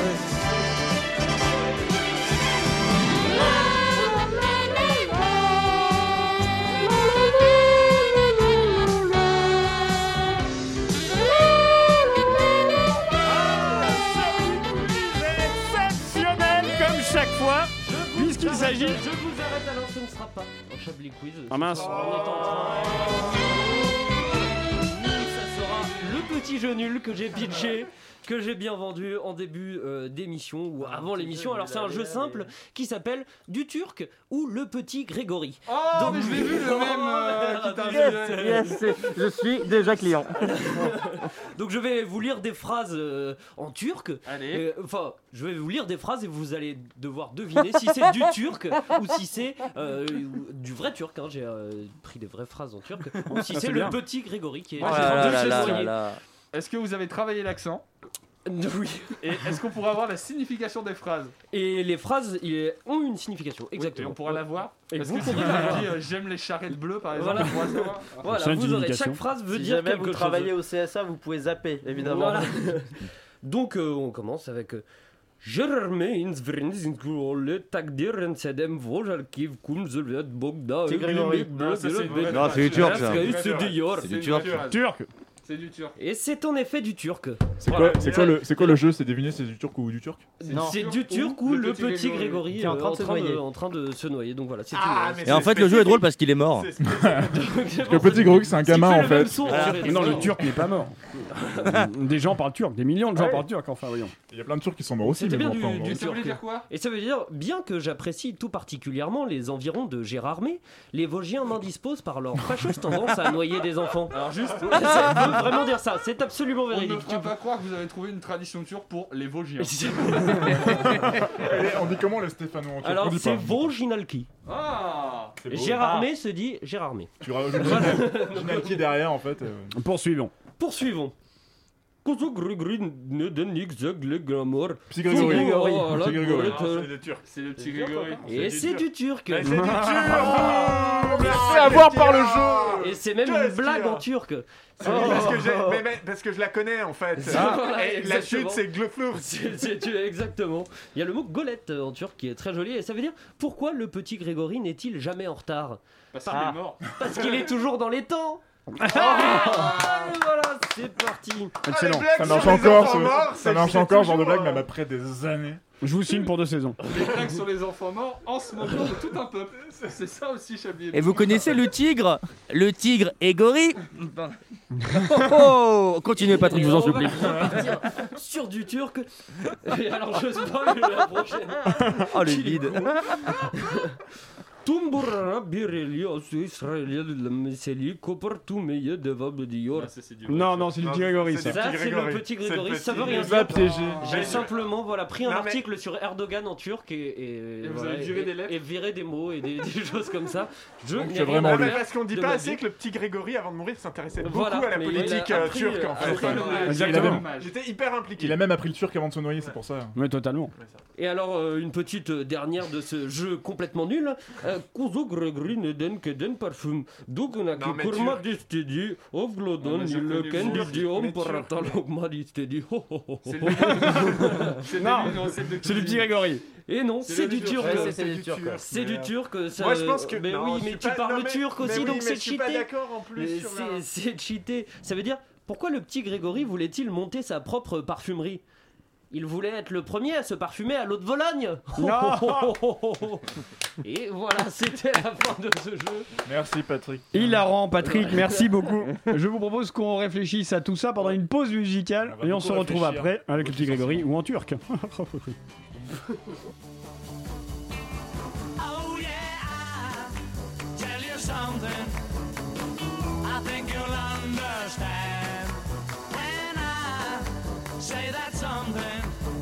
C: Exceptionnel comme chaque fois, puisqu'il s'agit...
K: Je vous arrête alors, ce ne sera pas un Chablis Quiz.
C: Ah mince.
K: On est en train. Ça sera le petit jeu nul que j'ai pitché que j'ai bien vendu en début euh, d'émission ou avant l'émission. Alors c'est un jeu simple qui s'appelle Du Turc ou Le Petit Grégory.
A: Oh, mais je l'ai vu le même euh,
V: Yes, yes, je suis déjà client.
K: Donc je vais vous lire des phrases euh, en turc.
A: Allez.
K: Euh, Enfin, je vais vous lire des phrases et vous allez devoir deviner si c'est du turc ou si c'est euh, du vrai turc. hein. J'ai euh, pris des vraies phrases en turc. Ou si
A: Ah,
K: c'est le
A: bien.
K: petit Grégory qui est. Se
A: là,
K: noyer.
A: là. Est-ce que vous avez travaillé l'accent
K: Oui.
A: Et est-ce qu'on pourra avoir la signification des phrases
K: Et les phrases il- ont une signification, exactement.
A: Et on pourra la voir
K: Et
A: Parce
K: vous
A: que si vous avez dit euh, j'aime les charrettes bleues par exemple,
K: Voilà.
A: on pourra savoir.
K: Voilà, vous aurez chaque phrase veut
I: si
K: dire
I: jamais
K: quelque
I: vous
K: chose.
I: travaillez au CSA, vous pouvez zapper, évidemment.
K: Voilà. Donc euh, on commence avec euh,
I: C'est
A: du turc, ça.
K: C'est du York.
A: C'est du turc.
C: Turc.
A: C'est du turc.
K: Et c'est en effet du turc.
L: C'est quoi, c'est quoi, le, c'est quoi le jeu? C'est deviner c'est du turc ou du turc?
K: C'est du turc ou le petit Grégory
I: Qui est en
K: euh,
I: train de se noyer.
K: en train de se noyer. Donc voilà, c'est
G: Ah,
W: Et en fait, le jeu est drôle parce qu'il est mort.
L: Parce que le petit Grégory, c'est un gamin en fait.
C: Mais non, le turc n'est pas mort. des gens parlent turc, des millions de gens parlent turc, enfin, voyons.
L: Il y a plein de turcs qui sont morts aussi. Bon.
A: Ça
K: turc.
A: dire quoi?
K: Et ça veut dire, bien que j'apprécie tout particulièrement les environs de Gérardmer, les Vosgiens m'indisposent par leur fâcheuse tendance à noyer des enfants.
A: Alors juste,
K: Ça veut vraiment dire ça, c'est absolument
A: on ne
K: véridique.
A: pas croire que vous avez trouvé une tradition turque pour les Vosgiens.
L: On dit comment les Stéphanois
K: Alors c'est
L: pas.
K: Vosginalki.
A: Ah
L: beau.
K: Gérardmer se dit Gérardmer.
L: Tu rajoutes Ginalki derrière en fait. euh.
C: Poursuivons.
K: Poursuivons.
L: Petit Grégory.
K: Petit
L: Petit Grégory.
A: Ah, c'est le turc. C'est le petit Grégory.
K: Et c'est du turc.
G: Mais c'est du turc
L: Ah,
G: Mais
L: c'est à voir par le
G: jeu
K: Et c'est même une blague en turc.
G: C'est parce, que j'ai- mais- mais- parce que je la connais en fait.
K: Ah,
G: Et la chute c'est
K: tu- exactement. Il y a le mot golette euh, en turc qui est très joli et ça veut dire pourquoi le petit Grégory n'est-il jamais en retard?
A: Parce qu'il
K: Ah.
A: est mort.
K: Parce qu'il est toujours dans les temps. Ah, voilà, c'est parti.
C: Excellent.
L: Ça marche encore, ce- ça marche encore genre de blague, même après des années.
C: Je vous signe pour deux saisons.
A: Les blagues sur les enfants morts en ce moment de tout un peuple. C'est ça aussi, Chablis.
W: Et vous connaissez le tigre? Le tigre Égori Oh, oh Continuez Patrick, je vous en
K: on va
W: supplie.
K: repartir sur du turc. Et alors je spoil la prochaine.
W: Oh le vide
K: Tumbura birelia su Israël le meseli devable dior.
A: Du
C: Non, non, c'est du petit Grégory,
G: c'est
C: ça.
K: Ça, c'est le petit Grégory, ça veut rien dire. J'ai simplement voilà, pris un article sur Erdogan en turc et, et,
A: Et vous
K: voilà,
A: avez viré des lettres
K: et viré des mots et des, choses comme ça. Je
L: vraiment
G: parce qu'on dit
K: de
G: pas assez que le petit Grégory avant de mourir s'intéressait beaucoup à la politique euh, turque
K: euh,
G: en fait.
C: Exactement.
A: avait-
G: J'étais hyper impliqué.
L: Il a même appris le turc avant de se noyer, c'est pour ça.
C: Oui, totalement.
K: Et alors, euh, une petite euh, dernière de ce jeu complètement nul. Euh, Kuzu Gregori Neden Keden Parfum. Dugunaki
G: Non, mais
K: Kurma Distedi.
A: J'ai
K: le
A: connu
K: Kendi
A: le
K: Diom
G: mais tu-
K: Paratalogma Distedi. Ho, ho, ho.
A: C'est
C: du petit. Grégory.
K: Et non,
A: C'est
K: du
A: turc.
K: turc.
I: Ouais,
G: c'est du
I: du turc.
G: turc.
K: C'est du turc. ça-
G: Moi je pense que.
K: Mais
G: non,
K: oui,
G: je
K: mais
G: suis
K: tu
G: pas-
K: parles
G: non, mais-
K: turc aussi,
G: oui,
K: donc c'est
G: je suis pas
K: cheaté.
G: d'accord en
K: Mais
G: plus. sur la-
K: c'est c'est cheaté. Ça veut dire, pourquoi le petit Grégory voulait-il monter sa propre parfumerie? Il voulait être le premier à se parfumer à l'eau de Vologne. Et voilà, c'était la fin de ce jeu.
L: Merci Patrick.
C: Hilarant, Patrick, merci beaucoup. Je vous propose qu'on réfléchisse à tout ça pendant une pause musicale et on se retrouve après avec le petit Grégory ou en turc.
E: Oh say that something.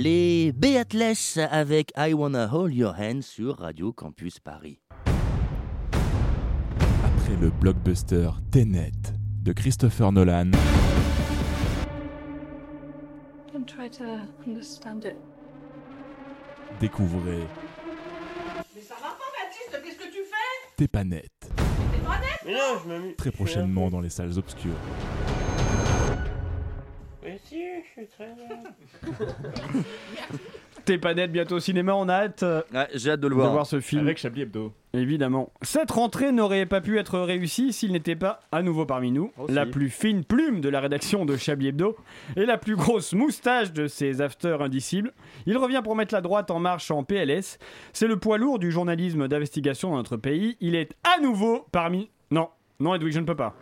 W: Les Beatles avec I Wanna Hold Your Hand sur Radio Campus Paris.
L: Après le blockbuster Tenet de Christopher Nolan,
T: Don't try to understand it.
L: découvrez
E: Mais ça va pas, Baptiste Qu'est-ce que tu fais?
L: T'es pas net.
E: T'es pas net?
T: Mais non, je m'amuse.
L: Très prochainement dans les salles obscures.
T: Mais si, je suis très
C: T'es pas net bientôt au cinéma, on a hâte. euh,
W: J'ai hâte de le voir.
C: ce film.
L: Avec Chablis Hebdo.
C: Évidemment. Cette rentrée n'aurait pas pu être réussie s'il n'était pas à nouveau parmi nous.
W: Aussi.
C: La plus fine plume de la rédaction de Chablis Hebdo et la plus grosse moustache de ses afters indicibles. Il revient pour mettre la droite en marche en PLS. C'est le poids lourd du journalisme d'investigation dans notre pays. Il est à nouveau parmi. Non, non, Edwig, je ne peux pas.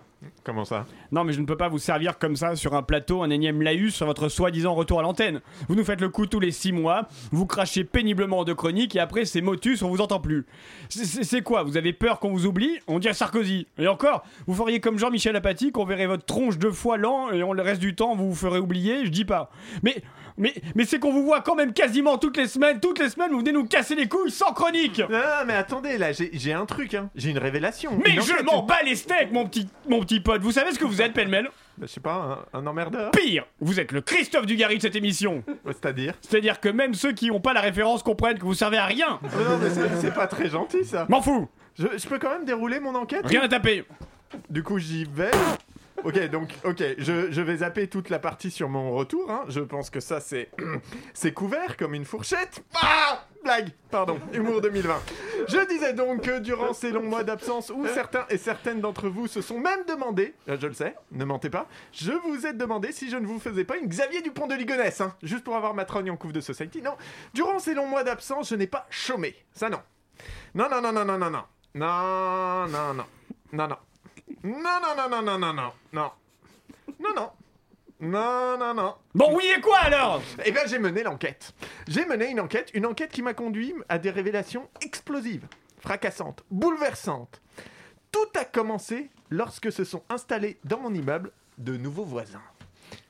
G: Comment ça?
C: Non, mais je ne peux pas vous servir comme ça sur un plateau, un énième laïus sur votre soi-disant retour à l'antenne. Vous nous faites le coup tous les six mois, vous crachez péniblement de chroniques et après c'est motus, on vous entend plus. C'est- quoi? Vous avez peur qu'on vous oublie? On dirait Sarkozy. Et encore, vous feriez comme Jean-Michel Apathy, qu'on verrait votre tronche deux fois lent et on, le reste du temps vous vous ferez oublier, je dis pas. Mais, mais, mais c'est qu'on vous voit quand même quasiment toutes les semaines, toutes les semaines vous venez nous casser les couilles sans chronique
G: Non, non, mais attendez, là, j'ai j'ai un truc, hein. J'ai une révélation.
C: Mais
G: Une
C: je m'en bats les steaks, mon petit, mon petit pote. Vous savez ce que vous êtes, pêle-mêle?
G: Bah, je sais pas, un, un emmerdeur
C: Pire, vous êtes le Christophe Dugarry de cette émission.
G: C'est-à-dire?
C: C'est-à-dire que même ceux qui n'ont pas la référence comprennent que vous servez à rien.
G: Oh non, mais c'est c'est pas très gentil, ça.
C: M'en fous.
G: Je, je peux quand même dérouler mon enquête?
C: Rien à taper.
G: Du coup, j'y vais. Ok, donc, ok, je, je vais zapper toute la partie sur mon retour. hein. Je pense que ça, c'est c'est couvert comme une fourchette. Ah Blague, pardon, humour 2020. Je disais donc que durant ces longs mois d'absence où certains et certaines d'entre vous se sont même demandé, euh, je le sais, ne mentez pas, je vous ai demandé si je ne vous faisais pas une Xavier Dupont de Ligonnès, hein, juste pour avoir ma trogne en couve de Society. Non, durant ces longs mois d'absence, je n'ai pas chômé. Ça, non. Non, non, non, non, non, non, non. Non, non, non. Non, non. Non, non, non, non, non, non, non. Non. Non, non. Non, non, non.
C: Bon, oui, et quoi alors?
G: Eh bien, j'ai mené l'enquête. J'ai mené une enquête, une enquête qui m'a conduit à des révélations explosives, fracassantes, bouleversantes. Tout a commencé lorsque se sont installés dans mon immeuble de nouveaux voisins.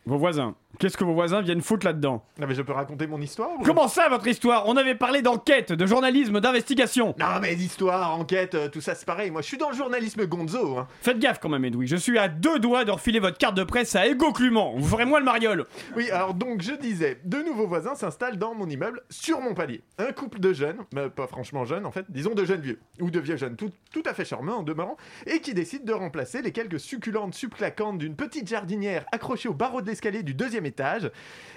C: Vos voisins. Qu'est-ce que vos voisins viennent foutre là-dedans?
G: Non, mais je peux raconter mon histoire ou-
C: Comment ça, votre histoire? On avait parlé d'enquête, de journalisme, d'investigation.
G: Non, mais histoire, enquête, euh, tout ça, c'est pareil. Moi, je suis dans le journalisme gonzo. Hein.
C: Faites gaffe quand même, Edoui. Je suis à deux doigts de refiler votre carte de presse à Ego Clument. Vous ferez moins le mariole.
G: Oui, alors donc je disais, de nouveaux voisins s'installent dans mon immeuble sur mon palier. Un couple de jeunes, mais pas franchement jeunes en fait, disons de jeunes vieux, ou de vieux jeunes, tout, tout à fait charmants en demeurant, et qui décident de remplacer les quelques succulentes subclaquantes d'une petite jardinière accrochée au barreau de l'escalier du deuxième étage,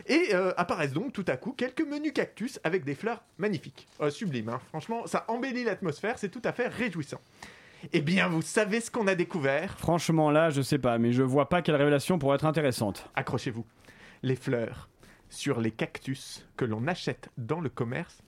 G: et euh, apparaissent donc tout à coup quelques menus cactus avec des fleurs magnifiques. Euh, sublime, hein. franchement, ça embellit l'atmosphère, c'est tout à fait réjouissant. Eh bien, vous savez ce qu'on a découvert?
C: Franchement, là, je sais pas, mais je vois pas quelle révélation pourrait être intéressante.
G: Accrochez-vous. Les fleurs sur les cactus que l'on achète dans le commerce.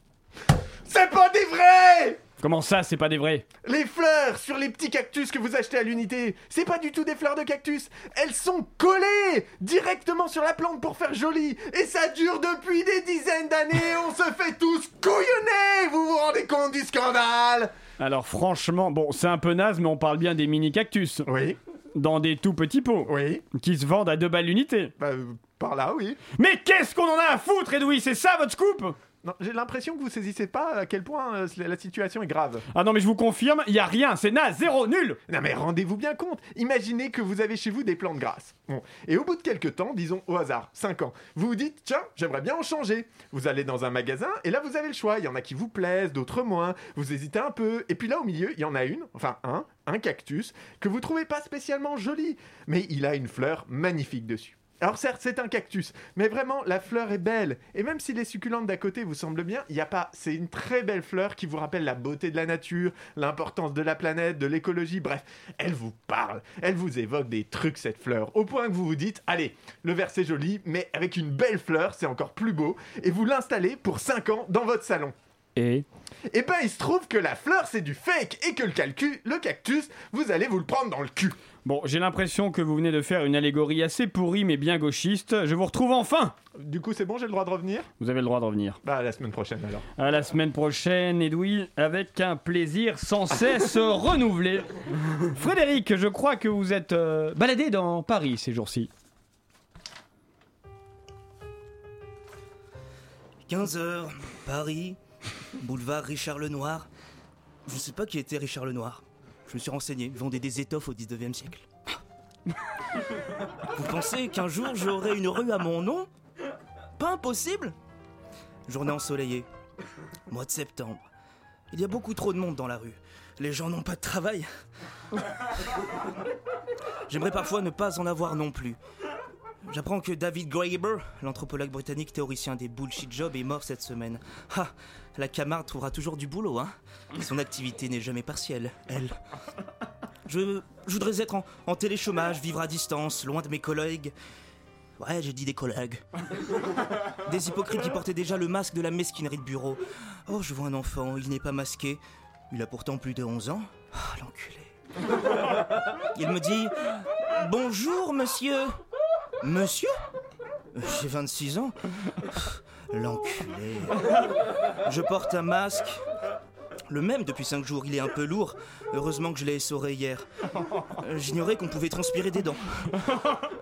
G: C'est pas des vrais
C: Comment ça, c'est pas des vrais?
G: Les fleurs sur les petits cactus que vous achetez à l'unité, c'est pas du tout des fleurs de cactus. Elles sont collées directement sur la plante pour faire joli. Et ça dure depuis des dizaines d'années. On se fait tous couillonner. Vous vous rendez compte du scandale?
C: Alors, franchement, bon, c'est un peu naze, mais on parle bien des mini-cactus.
G: Oui.
C: Dans des tout petits pots.
G: Oui.
C: Qui se vendent à deux balles l'unité.
G: Bah, euh, par là, oui.
C: Mais qu'est-ce qu'on en a à foutre, Edoui? C'est ça votre scoop?
G: J'ai l'impression que vous saisissez pas à quel point euh, la situation est grave.
C: Ah non, mais je vous confirme, il y a rien, c'est naze, zéro, nul
G: Non mais rendez-vous bien compte. Imaginez que vous avez chez vous des plantes grasses. Bon. Et au bout de quelques temps, disons au hasard, 5 ans, vous vous dites, tiens, j'aimerais bien en changer. Vous allez dans un magasin et là vous avez le choix. Il y en a qui vous plaisent, d'autres moins. Vous hésitez un peu. Et puis là au milieu, il y en a une, enfin un, un cactus, que vous trouvez pas spécialement joli. Mais il a une fleur magnifique dessus. Alors certes, c'est un cactus, mais vraiment, la fleur est belle. Et même si les succulentes d'à côté vous semblent bien, il n'y a pas. C'est une très belle fleur qui vous rappelle la beauté de la nature, l'importance de la planète, de l'écologie, bref, elle vous parle. Elle vous évoque des trucs, cette fleur, au point que vous vous dites, allez, le verre c'est joli, mais avec une belle fleur, c'est encore plus beau, et vous l'installez pour 5 ans dans votre salon.
C: Et
G: Et ben, il se trouve que la fleur c'est du fake, et que le, calcu, le cactus, vous allez vous le prendre dans le cul.
C: Bon, j'ai l'impression que vous venez de faire une allégorie assez pourrie mais bien gauchiste. Je vous retrouve enfin
G: Du coup, c'est bon, j'ai le droit de revenir?
C: Vous avez le droit de revenir.
G: Bah, la semaine prochaine alors.
C: À la semaine prochaine, Edoui, avec un plaisir sans cesse renouvelé. Frédéric, je crois que vous êtes euh, baladé dans Paris ces jours-ci.
X: 15h, Paris, boulevard Richard Lenoir. Je ne sais pas qui était Richard Lenoir. Je me suis renseigné, il vendait des étoffes au 19e siècle. Vous pensez qu'un jour j'aurai une rue à mon nom? Pas impossible Journée ensoleillée, mois de septembre. Il y a beaucoup trop de monde dans la rue. Les gens n'ont pas de travail. J'aimerais parfois ne pas en avoir non plus. J'apprends que David Graeber, l'anthropologue britannique théoricien des bullshit jobs, est mort cette semaine. Ah, la Camarde trouvera toujours du boulot, hein Son activité n'est jamais partielle, elle. Je, voudrais être en, en téléchômage, vivre à distance, loin de mes collègues. Ouais, j'ai dit des collègues. Des hypocrites qui portaient déjà le masque de la mesquinerie de bureau. Oh, je vois un enfant, il n'est pas masqué. Il a pourtant plus de 11 ans. Ah, l'enculé. Il me dit Bonjour, monsieur. Monsieur? J'ai 26 ans. L'enculé. Je porte un masque. Le même depuis 5 jours, il est un peu lourd. Heureusement que je l'ai essoré hier. J'ignorais qu'on pouvait transpirer des dents.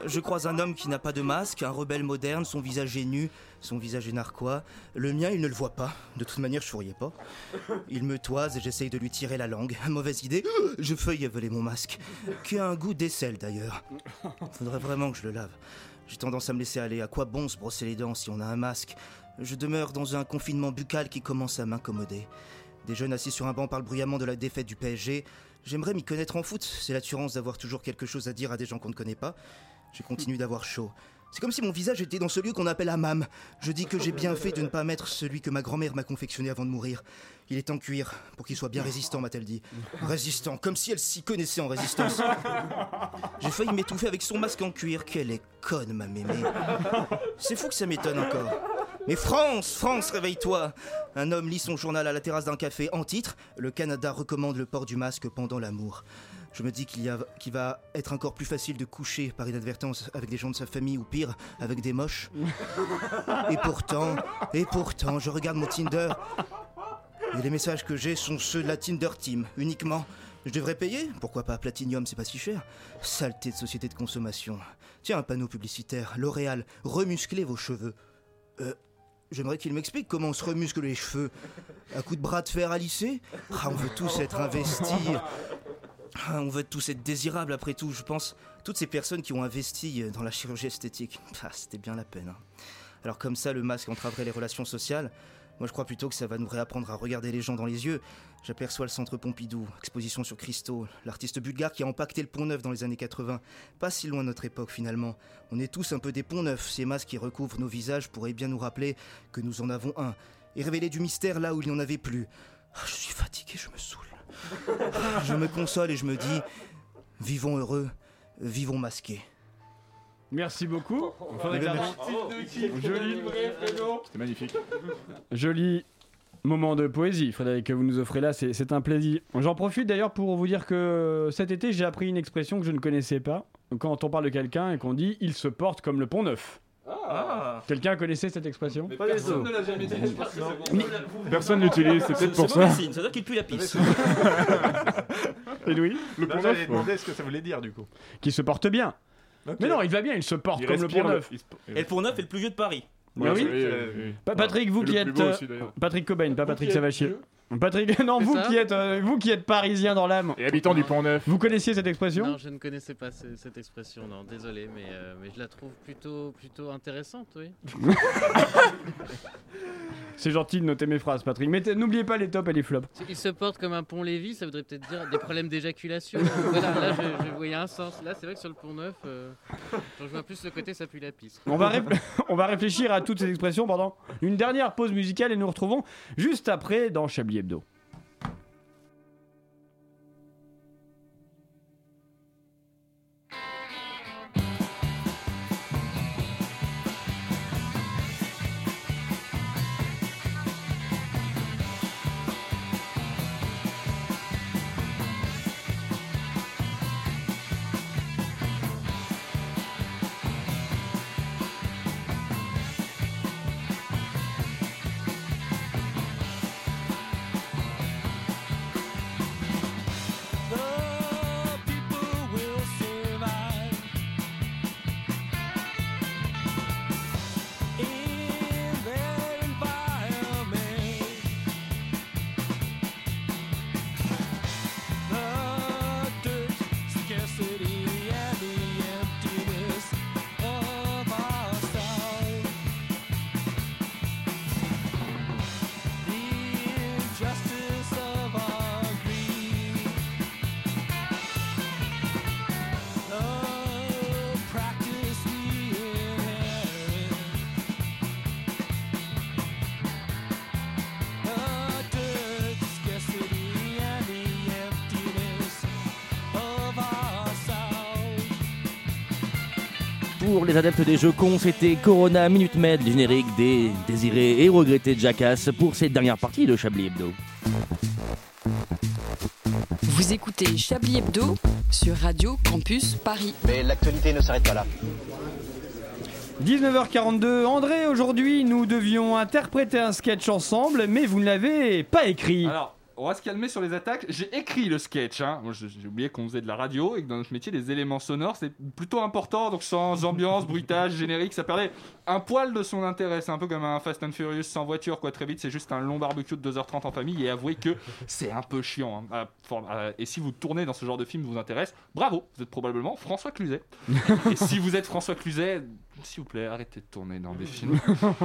X: Je croise un homme qui n'a pas de masque, un rebelle moderne, son visage est nu, son visage est narquois. Le mien, il ne le voit pas. De toute manière, je souriais pas. Il me toise et j'essaye de lui tirer la langue. Mauvaise idée. Je feuille voler mon masque. Qui a un goût d'aisselle d'ailleurs. Faudrait vraiment que je le lave. J'ai tendance à me laisser aller. À quoi bon se brosser les dents si on a un masque? Je demeure dans un confinement buccal qui commence à m'incommoder. Des jeunes assis sur un banc parlent bruyamment de la défaite du PSG. J'aimerais m'y connaître en foot. C'est l'assurance d'avoir toujours quelque chose à dire à des gens qu'on ne connaît pas. Je continue d'avoir chaud. C'est comme si mon visage était dans ce lieu qu'on appelle hammam. Je dis que j'ai bien fait de ne pas mettre celui que ma grand-mère m'a confectionné avant de mourir. Il est en cuir, pour qu'il soit bien résistant, m'a-t-elle dit. Résistant, comme si elle s'y connaissait en résistance. J'ai failli m'étouffer avec son masque en cuir. Quelle est conne, ma mémé. C'est fou que ça m'étonne encore. Mais France, France, réveille-toi Un homme lit son journal à la terrasse d'un café en titre Le Canada recommande le port du masque pendant l'amour. Je me dis qu'il va être encore plus facile de coucher par inadvertance avec des gens de sa famille ou pire, avec des moches. Et pourtant, et pourtant, je regarde mon Tinder. Et les messages que j'ai sont ceux de la Tinder Team, uniquement. Je devrais payer? Pourquoi pas? Platinium, c'est pas si cher. Saleté de société de consommation. Tiens, un panneau publicitaire. L'Oréal, remusclez vos cheveux. Euh, J'aimerais qu'il m'explique comment on se remuscle les cheveux. À coup de bras de fer à lisser Ah, on veut tous être investis. Ah, on veut tous être désirables après tout, je pense. Toutes ces personnes qui ont investi dans la chirurgie esthétique. C'était bien la peine. hein. Alors comme ça, le masque entraverait les relations sociales. Moi, je crois plutôt que ça va nous réapprendre à regarder les gens dans les yeux. J'aperçois le centre Pompidou, exposition sur Christo, l'artiste bulgare qui a empaqueté le pont neuf dans les années 80. Pas si loin de notre époque finalement. On est tous un peu des ponts neufs. Ces masques qui recouvrent nos visages pourraient bien nous rappeler que nous en avons un. Et révéler du mystère là où il n'y en avait plus. Ah, je suis fatigué, je me saoule. Je me console et je me dis, vivons heureux, vivons masqués.
C: Merci beaucoup. Joli.
L: C'était magnifique.
C: Joli moment de poésie, Frédéric, que vous nous offrez là, c'est un plaisir. J'en profite d'ailleurs pour vous dire que cet été, j'ai appris une expression que je ne connaissais pas. Quand on parle de quelqu'un et qu'on dit il se porte comme le pont neuf.
K: Ah.
C: Quelqu'un connaissait cette expression
K: Personne ne l'a jamais dit, je pense que c'est bon.
L: Personne l'utilise, c'est peut-être pour ça.
K: mauvais signe, ça veut dire qu'il pue la pisse.
C: Et Louis
G: Le
C: pont
G: J'allais
C: neuf,
G: demander ce que ça voulait dire du coup.
C: Qui se porte bien. Mais non, il va bien, il se porte
G: Il
C: comme le pont
G: le-
C: neuf.
K: Et le pont neuf est le plus vieux de Paris.
C: Oui
L: oui.
C: Pa- Patrick, vous qui êtes.
L: aussi.
C: Patrick Cobain, pas Patrick Savachier. Patrick, non, vous
Y: ça
C: qui, êtes, euh, vous qui êtes parisien dans l'âme.
L: Et habitant du Pont Neuf.
C: Vous connaissiez cette expression?
Y: Non, je ne connaissais pas ce- cette expression, non, désolé, mais, euh, mais je la trouve plutôt, plutôt intéressante, oui.
C: C'est gentil de noter mes phrases, Patrick. Mais t- n'oubliez pas les tops et les flops.
Y: Il se porte comme un pont Lévis, ça voudrait peut-être dire des problèmes d'éjaculation. voilà, là, je, je voyais un sens. Là, c'est vrai que sur le pont neuf, euh, je vois plus le côté ça pue la pisse.
C: On va, on va réfléchir à toutes ces expressions pendant une dernière pause musicale et nous retrouvons juste après dans Chablis Hebdo.
W: Pour les adeptes des jeux cons, c'était Corona Minute Med, le générique des désirés et regrettés Jackass pour cette dernière partie de Chablis Hebdo.
M: Vous écoutez Chablis Hebdo sur Radio Campus Paris.
Z: Mais l'actualité ne s'arrête pas là.
C: 19h42, André, aujourd'hui nous devions interpréter un sketch ensemble, mais vous ne l'avez pas écrit.
A: Alors, on va se calmer sur les attaques. J'ai écrit le sketch. Hein. J'ai oublié qu'on faisait de la radio et que dans notre métier, les éléments sonores, c'est plutôt important. Donc, sans ambiance, bruitage, générique, ça perdait un poil de son intérêt. C'est un peu comme un Fast and Furious sans voiture, quoi. Très vite, c'est juste un long barbecue de 2h30 en famille. Et avouez que c'est un peu chiant. hein. For- à- Et si vous tournez dans ce genre de film vous intéresse, bravo, vous êtes probablement François Cluzet. et si vous êtes François Cluzet, s'il vous plaît, arrêtez de tourner dans des films.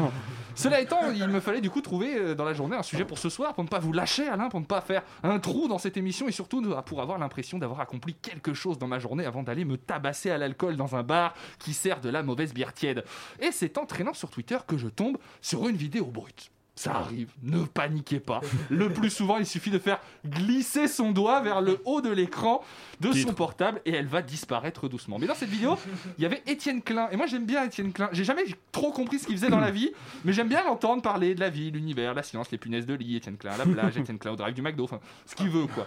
A: Cela étant, il me fallait du coup trouver euh, dans la journée un sujet pour ce soir, pour ne pas vous lâcher, Alain, pour ne pas faire un trou dans cette émission et surtout pour avoir l'impression d'avoir accompli quelque chose dans ma journée avant d'aller me tabasser à l'alcool dans un bar qui sert de la mauvaise bière tiède. Et c'est en traînant sur Twitter que je tombe sur une vidéo brute. Ça arrive, ne paniquez pas. Le plus souvent, il suffit de faire glisser son doigt vers le haut de l'écran de son portable et elle va disparaître doucement. Mais dans cette vidéo, il y avait Étienne Klein. Et moi, j'aime bien Étienne Klein. J'ai jamais trop compris ce qu'il faisait dans la vie, mais j'aime bien l'entendre parler de la vie, l'univers, la science, les punaises de lit, Étienne Klein à la plage, Étienne Klein au drive du McDo, enfin, ce qu'il veut, quoi.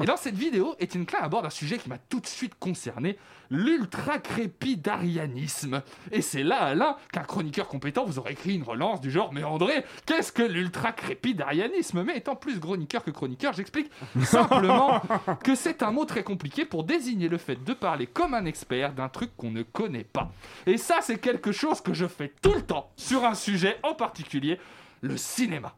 A: Et dans cette vidéo, Étienne Klein aborde un sujet qui m'a tout de suite concerné, l'ultra-crépidarianisme. Et c'est là, Alain, qu'un chroniqueur compétent vous aurait écrit une relance du genre « Mais André, qu'est-ce que l'ultra-crépidarianisme ?» Mais étant plus chroniqueur que chroniqueur, j'explique simplement que c'est un mot très compliqué pour désigner le fait de parler comme un expert d'un truc qu'on ne connaît pas. Et ça, c'est quelque chose que je fais tout le temps sur un sujet en particulier, le cinéma.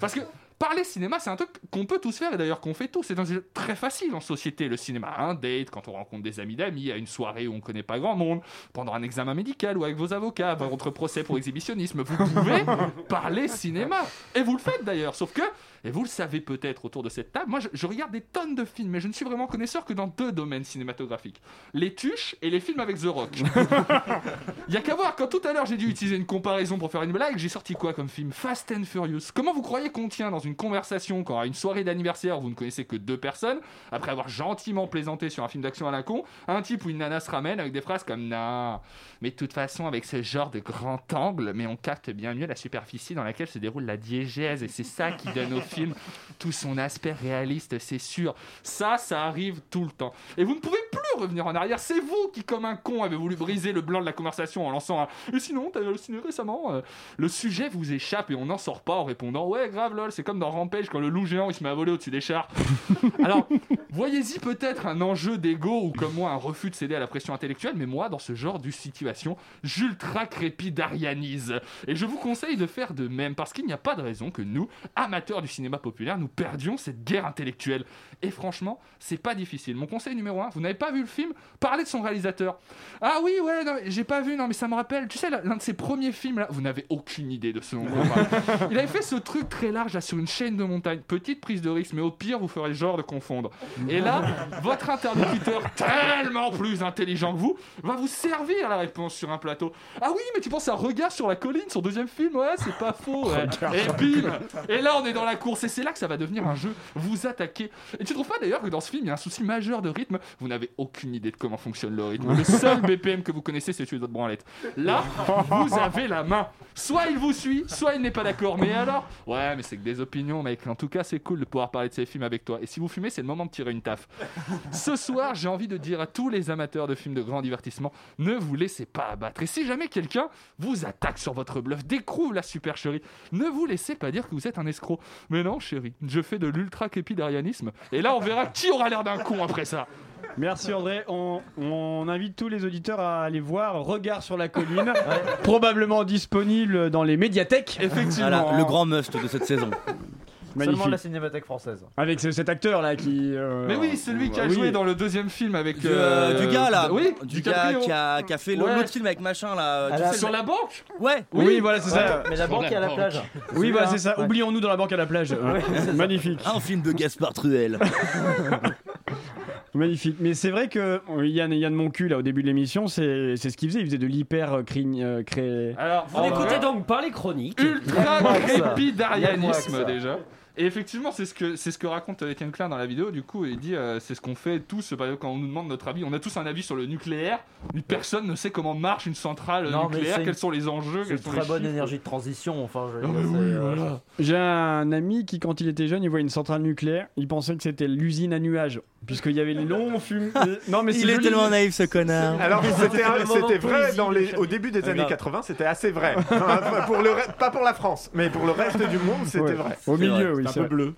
A: Parce que parler cinéma, c'est un truc qu'on peut tous faire et d'ailleurs qu'on fait tous. C'est un très facile en société. Le cinéma, un date, quand on rencontre des amis d'amis, à une soirée où on connaît pas grand monde, pendant un examen médical ou avec vos avocats, avant votre procès pour exhibitionnisme. Vous pouvez parler cinéma. Et vous le faites d'ailleurs. Sauf que, et vous le savez peut-être autour de cette table, moi je, je regarde des tonnes de films, mais je ne suis vraiment connaisseur que dans deux domaines cinématographiques les tuches et les films avec The Rock. Il y a qu'à voir, quand tout à l'heure j'ai dû utiliser une comparaison pour faire une blague, j'ai sorti quoi comme film? Fast and Furious. Comment vous croyez qu'on tient dans une conversation quand à une soirée d'anniversaire vous ne connaissez que deux personnes, après avoir gentiment plaisanté sur un film d'action à la con, un type ou une nana se ramène avec des phrases comme Non, mais de toute façon, avec ce genre de grand angle, mais on capte bien mieux la superficie dans laquelle se déroule la diégèse et c'est ça qui donne au film tout son aspect réaliste, c'est sûr. Ça, ça arrive tout le temps. Et vous ne pouvez plus revenir en arrière. C'est vous qui, comme un con, avez voulu briser le blanc de la conversation en lançant un. Et sinon, t'as halluciné récemment. euh, Le sujet vous échappe et on n'en sort pas en répondant Ouais, grave, lol, c'est comme dans Rampage quand le loup géant il se met à voler au-dessus des chars. Alors, voyez-y peut-être un enjeu d'ego ou comme moi un refus de céder à la pression intellectuelle, mais moi, dans ce genre de situation, j'ultra crépidarianise. Et je vous conseille de faire de même parce qu'il n'y a pas de raison que nous, amateurs du cinéma populaire, nous perdions cette guerre intellectuelle. Et franchement, c'est pas difficile. Mon conseil numéro un, vous n'avez pas vu le film? Parlez de son réalisateur. Ah oui, ouais, non, j'ai pas vu, non, mais ça me rappelle, tu sais, l'un de ses premiers films, là, vous n'avez aucune idée de ce nom. Il avait fait ce truc très large là sur une chaîne de montagne. Petite prise de risque, mais au pire, vous ferez genre de confondre. Et là, votre interlocuteur, tellement plus intelligent que vous, va vous servir la réponse sur un plateau. Ah oui, mais tu penses à Regard sur la colline, son deuxième film? Ouais, c'est pas faux. ouais. Et bim. Et là, on est dans la course. Et c'est là que ça va devenir un jeu. Vous attaquez. Et tu trouves pas d'ailleurs que dans ce film, il y a un souci majeur de rythme? Vous n'avez aucune idée de comment fonctionne le rythme. Le seul BPM que vous connaissez, c'est celui de votre branlette. Là, vous avez la main. Soit il vous suit, soit il n'est pas d'accord. Mais alors? Ouais, mais c'est que des opinions, mec. En tout cas, c'est cool de pouvoir parler de ces films avec toi. Et si vous fumez, c'est le moment de tirer une taf. Ce soir, j'ai envie de dire à tous les amateurs de films de grand divertissement ne vous laissez pas abattre. Et si jamais quelqu'un vous attaque sur votre bluff, découvre la supercherie, ne vous laissez pas dire que vous êtes un escroc. Mais non, chérie, je fais de l'ultra-képidarianisme. Et là, on verra qui aura l'air d'un con après ça.
C: Merci André. On, on invite tous les auditeurs à aller voir Regard sur la colline, probablement disponible dans les médiathèques.
A: Effectivement.
W: Voilà, le grand must de cette saison.
C: Magnifique.
I: Seulement la cinémathèque française.
C: Avec ce- cet acteur là qui. euh,
A: Mais oui, celui qui a
C: oui.
A: joué dans le deuxième film avec.
W: Du, euh, du gars là,
A: Oui,
W: du gars qui a, qui a fait
A: Ouais.
W: l'autre film avec machin là. Tu sais,
A: sur la banque
W: Ouais.
C: Oui, voilà, c'est ça.
I: Mais la banque est à la plage.
C: Oui, voilà, c'est ça.
W: Ouais.
C: Oublions-nous dans la banque à la plage. Magnifique.
W: Un film de Gaspard Truel.
C: Magnifique. Mais c'est vrai que euh, Yann, Yann Moncu, là, au début de l'émission, c'est c'est ce qu'il faisait. Il faisait de l'hyper euh, crine- euh, cré...
A: Alors,
K: Vous écoutez donc pas les chroniques.
A: ultra crépidarianisme déjà. Et effectivement, c'est ce que c'est ce que raconte euh, Étienne Klein dans la vidéo. Du coup, il dit euh, c'est ce qu'on fait tous. Par exemple, quand on nous demande notre avis, on a tous un avis sur le nucléaire. Mais personne ne sait comment marche une centrale
I: Non, mais
A: nucléaire.
I: c'est
A: Quels
I: une-
A: sont les enjeux
I: C'est
A: Quels
I: une
A: sont
I: très
A: les
I: bonne
A: chiffres.
I: énergie de transition. Enfin, je veux
A: Ah,
I: dire, c'est, euh.
C: J'ai un ami qui, quand il était jeune, il voyait une centrale nucléaire. Il pensait que c'était l'usine à nuages. Puisqu'il y avait les longs fumes. Non, mais
W: Il est
C: joli.
W: tellement naïf ce connard.
G: Alors c'était vrai dans les, au début des
K: Ah,
G: années
K: grave.
G: 80, c'était assez vrai. Enfin, pour le re- pas pour la France, mais pour le reste du monde, c'était
C: Ouais.
G: vrai.
C: Au milieu,
W: vrai,
C: oui.
L: C'est un peu
C: vrai.
L: bleu.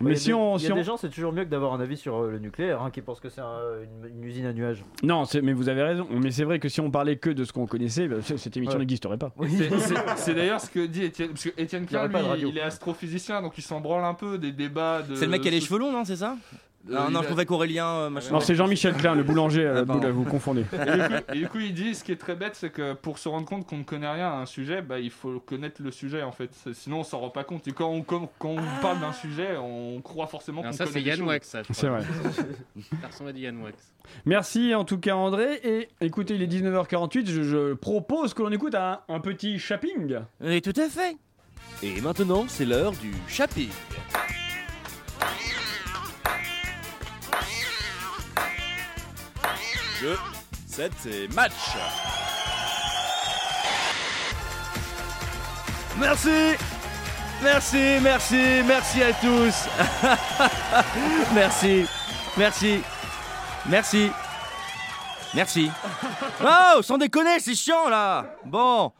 C: Mais
I: il y a
C: si
I: des-
C: on.
I: Il y
C: si
I: a
C: on-
I: des gens, c'est toujours mieux que d'avoir un avis sur euh, le nucléaire, hein, qui pensent que c'est un- une, une usine à nuages.
C: Non, mais vous avez raison. Mais c'est vrai que si on parlait que de ce qu'on connaissait, bah, cette émission
I: Ouais.
C: n'existerait pas.
A: C'est- d'ailleurs ce que dit Étienne. Parce que Étienne
I: Il
A: Klein, est astrophysicien, donc il s'en branle un peu des débats de.
W: C'est le mec qui a les cheveux longs, non C'est ça?
A: Euh,
W: Ah, Non,
A: a-
W: je trouvais qu'Aurélien euh, machin.
C: Non, c'est Jean-Michel Klein, le boulanger. euh,
W: Ah, pardon.
C: boula- vous confondez.
A: Et du, coup, et du coup, il dit ce qui est très bête, c'est que pour se rendre compte qu'on ne connaît rien à un sujet, bah, il faut connaître le sujet en fait. C'est- Sinon, on s'en rend pas compte. Et quand on, quand, quand on parle d'un sujet, on croit forcément
Y: Non,
A: qu'on
Y: ça,
A: connaît
Y: c'est Yann
A: choses.
Y: Wax, ça. je
C: C'est
Y: crois.
C: vrai.
Y: Ça ressemble à du Yann Wax.
C: Merci en tout cas, André. Et écoutez, il est 19h48. Je, je propose que l'on écoute un, un petit shopping.
W: Et tout à fait. Et maintenant, c'est l'heure du shopping.
L: Jeu, 7 et match.
W: Merci. Merci, merci, merci à tous. Merci, merci, merci, merci. Oh, sans déconner, c'est chiant là. Bon,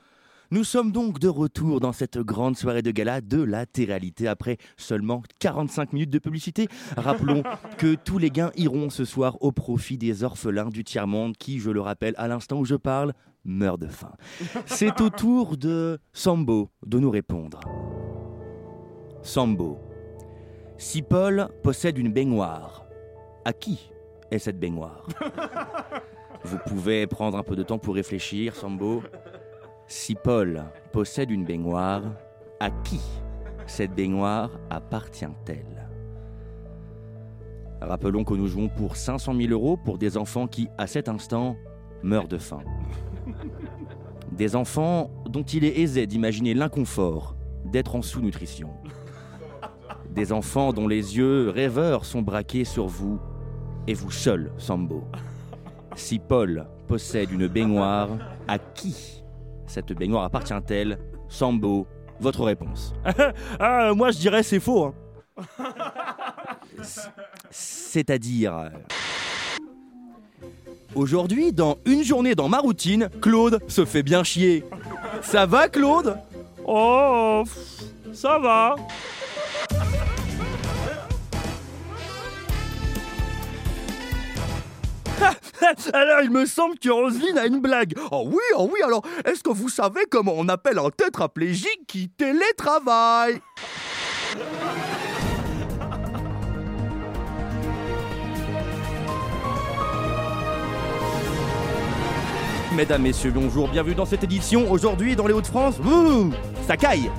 W: nous sommes donc de retour dans cette grande soirée de gala de latéralité après seulement 45 minutes de publicité. Rappelons que tous les gains iront ce soir au profit des orphelins du tiers-monde qui, je le rappelle, à l'instant où je parle, meurent de faim. C'est au tour de Sambo de nous répondre. Sambo. Si Paul possède une baignoire, à qui est cette baignoire? Vous pouvez prendre un peu de temps pour réfléchir, Sambo. Si Paul possède une baignoire, à qui cette baignoire appartient-elle? Rappelons que nous jouons pour 500 000 euros pour des enfants qui, à cet instant, meurent de faim. Des enfants dont il est aisé d'imaginer l'inconfort d'être en sous-nutrition. Des enfants dont les yeux rêveurs sont braqués sur vous et vous seul, Sambo. Si Paul possède une baignoire, à qui cette baignoire appartient-elle? Sambo, votre réponse. ah, moi je dirais c'est faux. hein. C'est-à-dire. euh, Aujourd'hui, dans une journée dans ma routine, Claude se fait bien chier. Ça va, Claude?
C: Oh, ça va.
B: Alors, il me semble que Roselyne a une blague. Oh oui, oh oui, alors, est-ce que vous savez comment on appelle un tétraplégique qui télétravaille?
W: Mesdames, messieurs, bonjour, bienvenue dans cette édition. Aujourd'hui, dans les Hauts-de-France, ça caille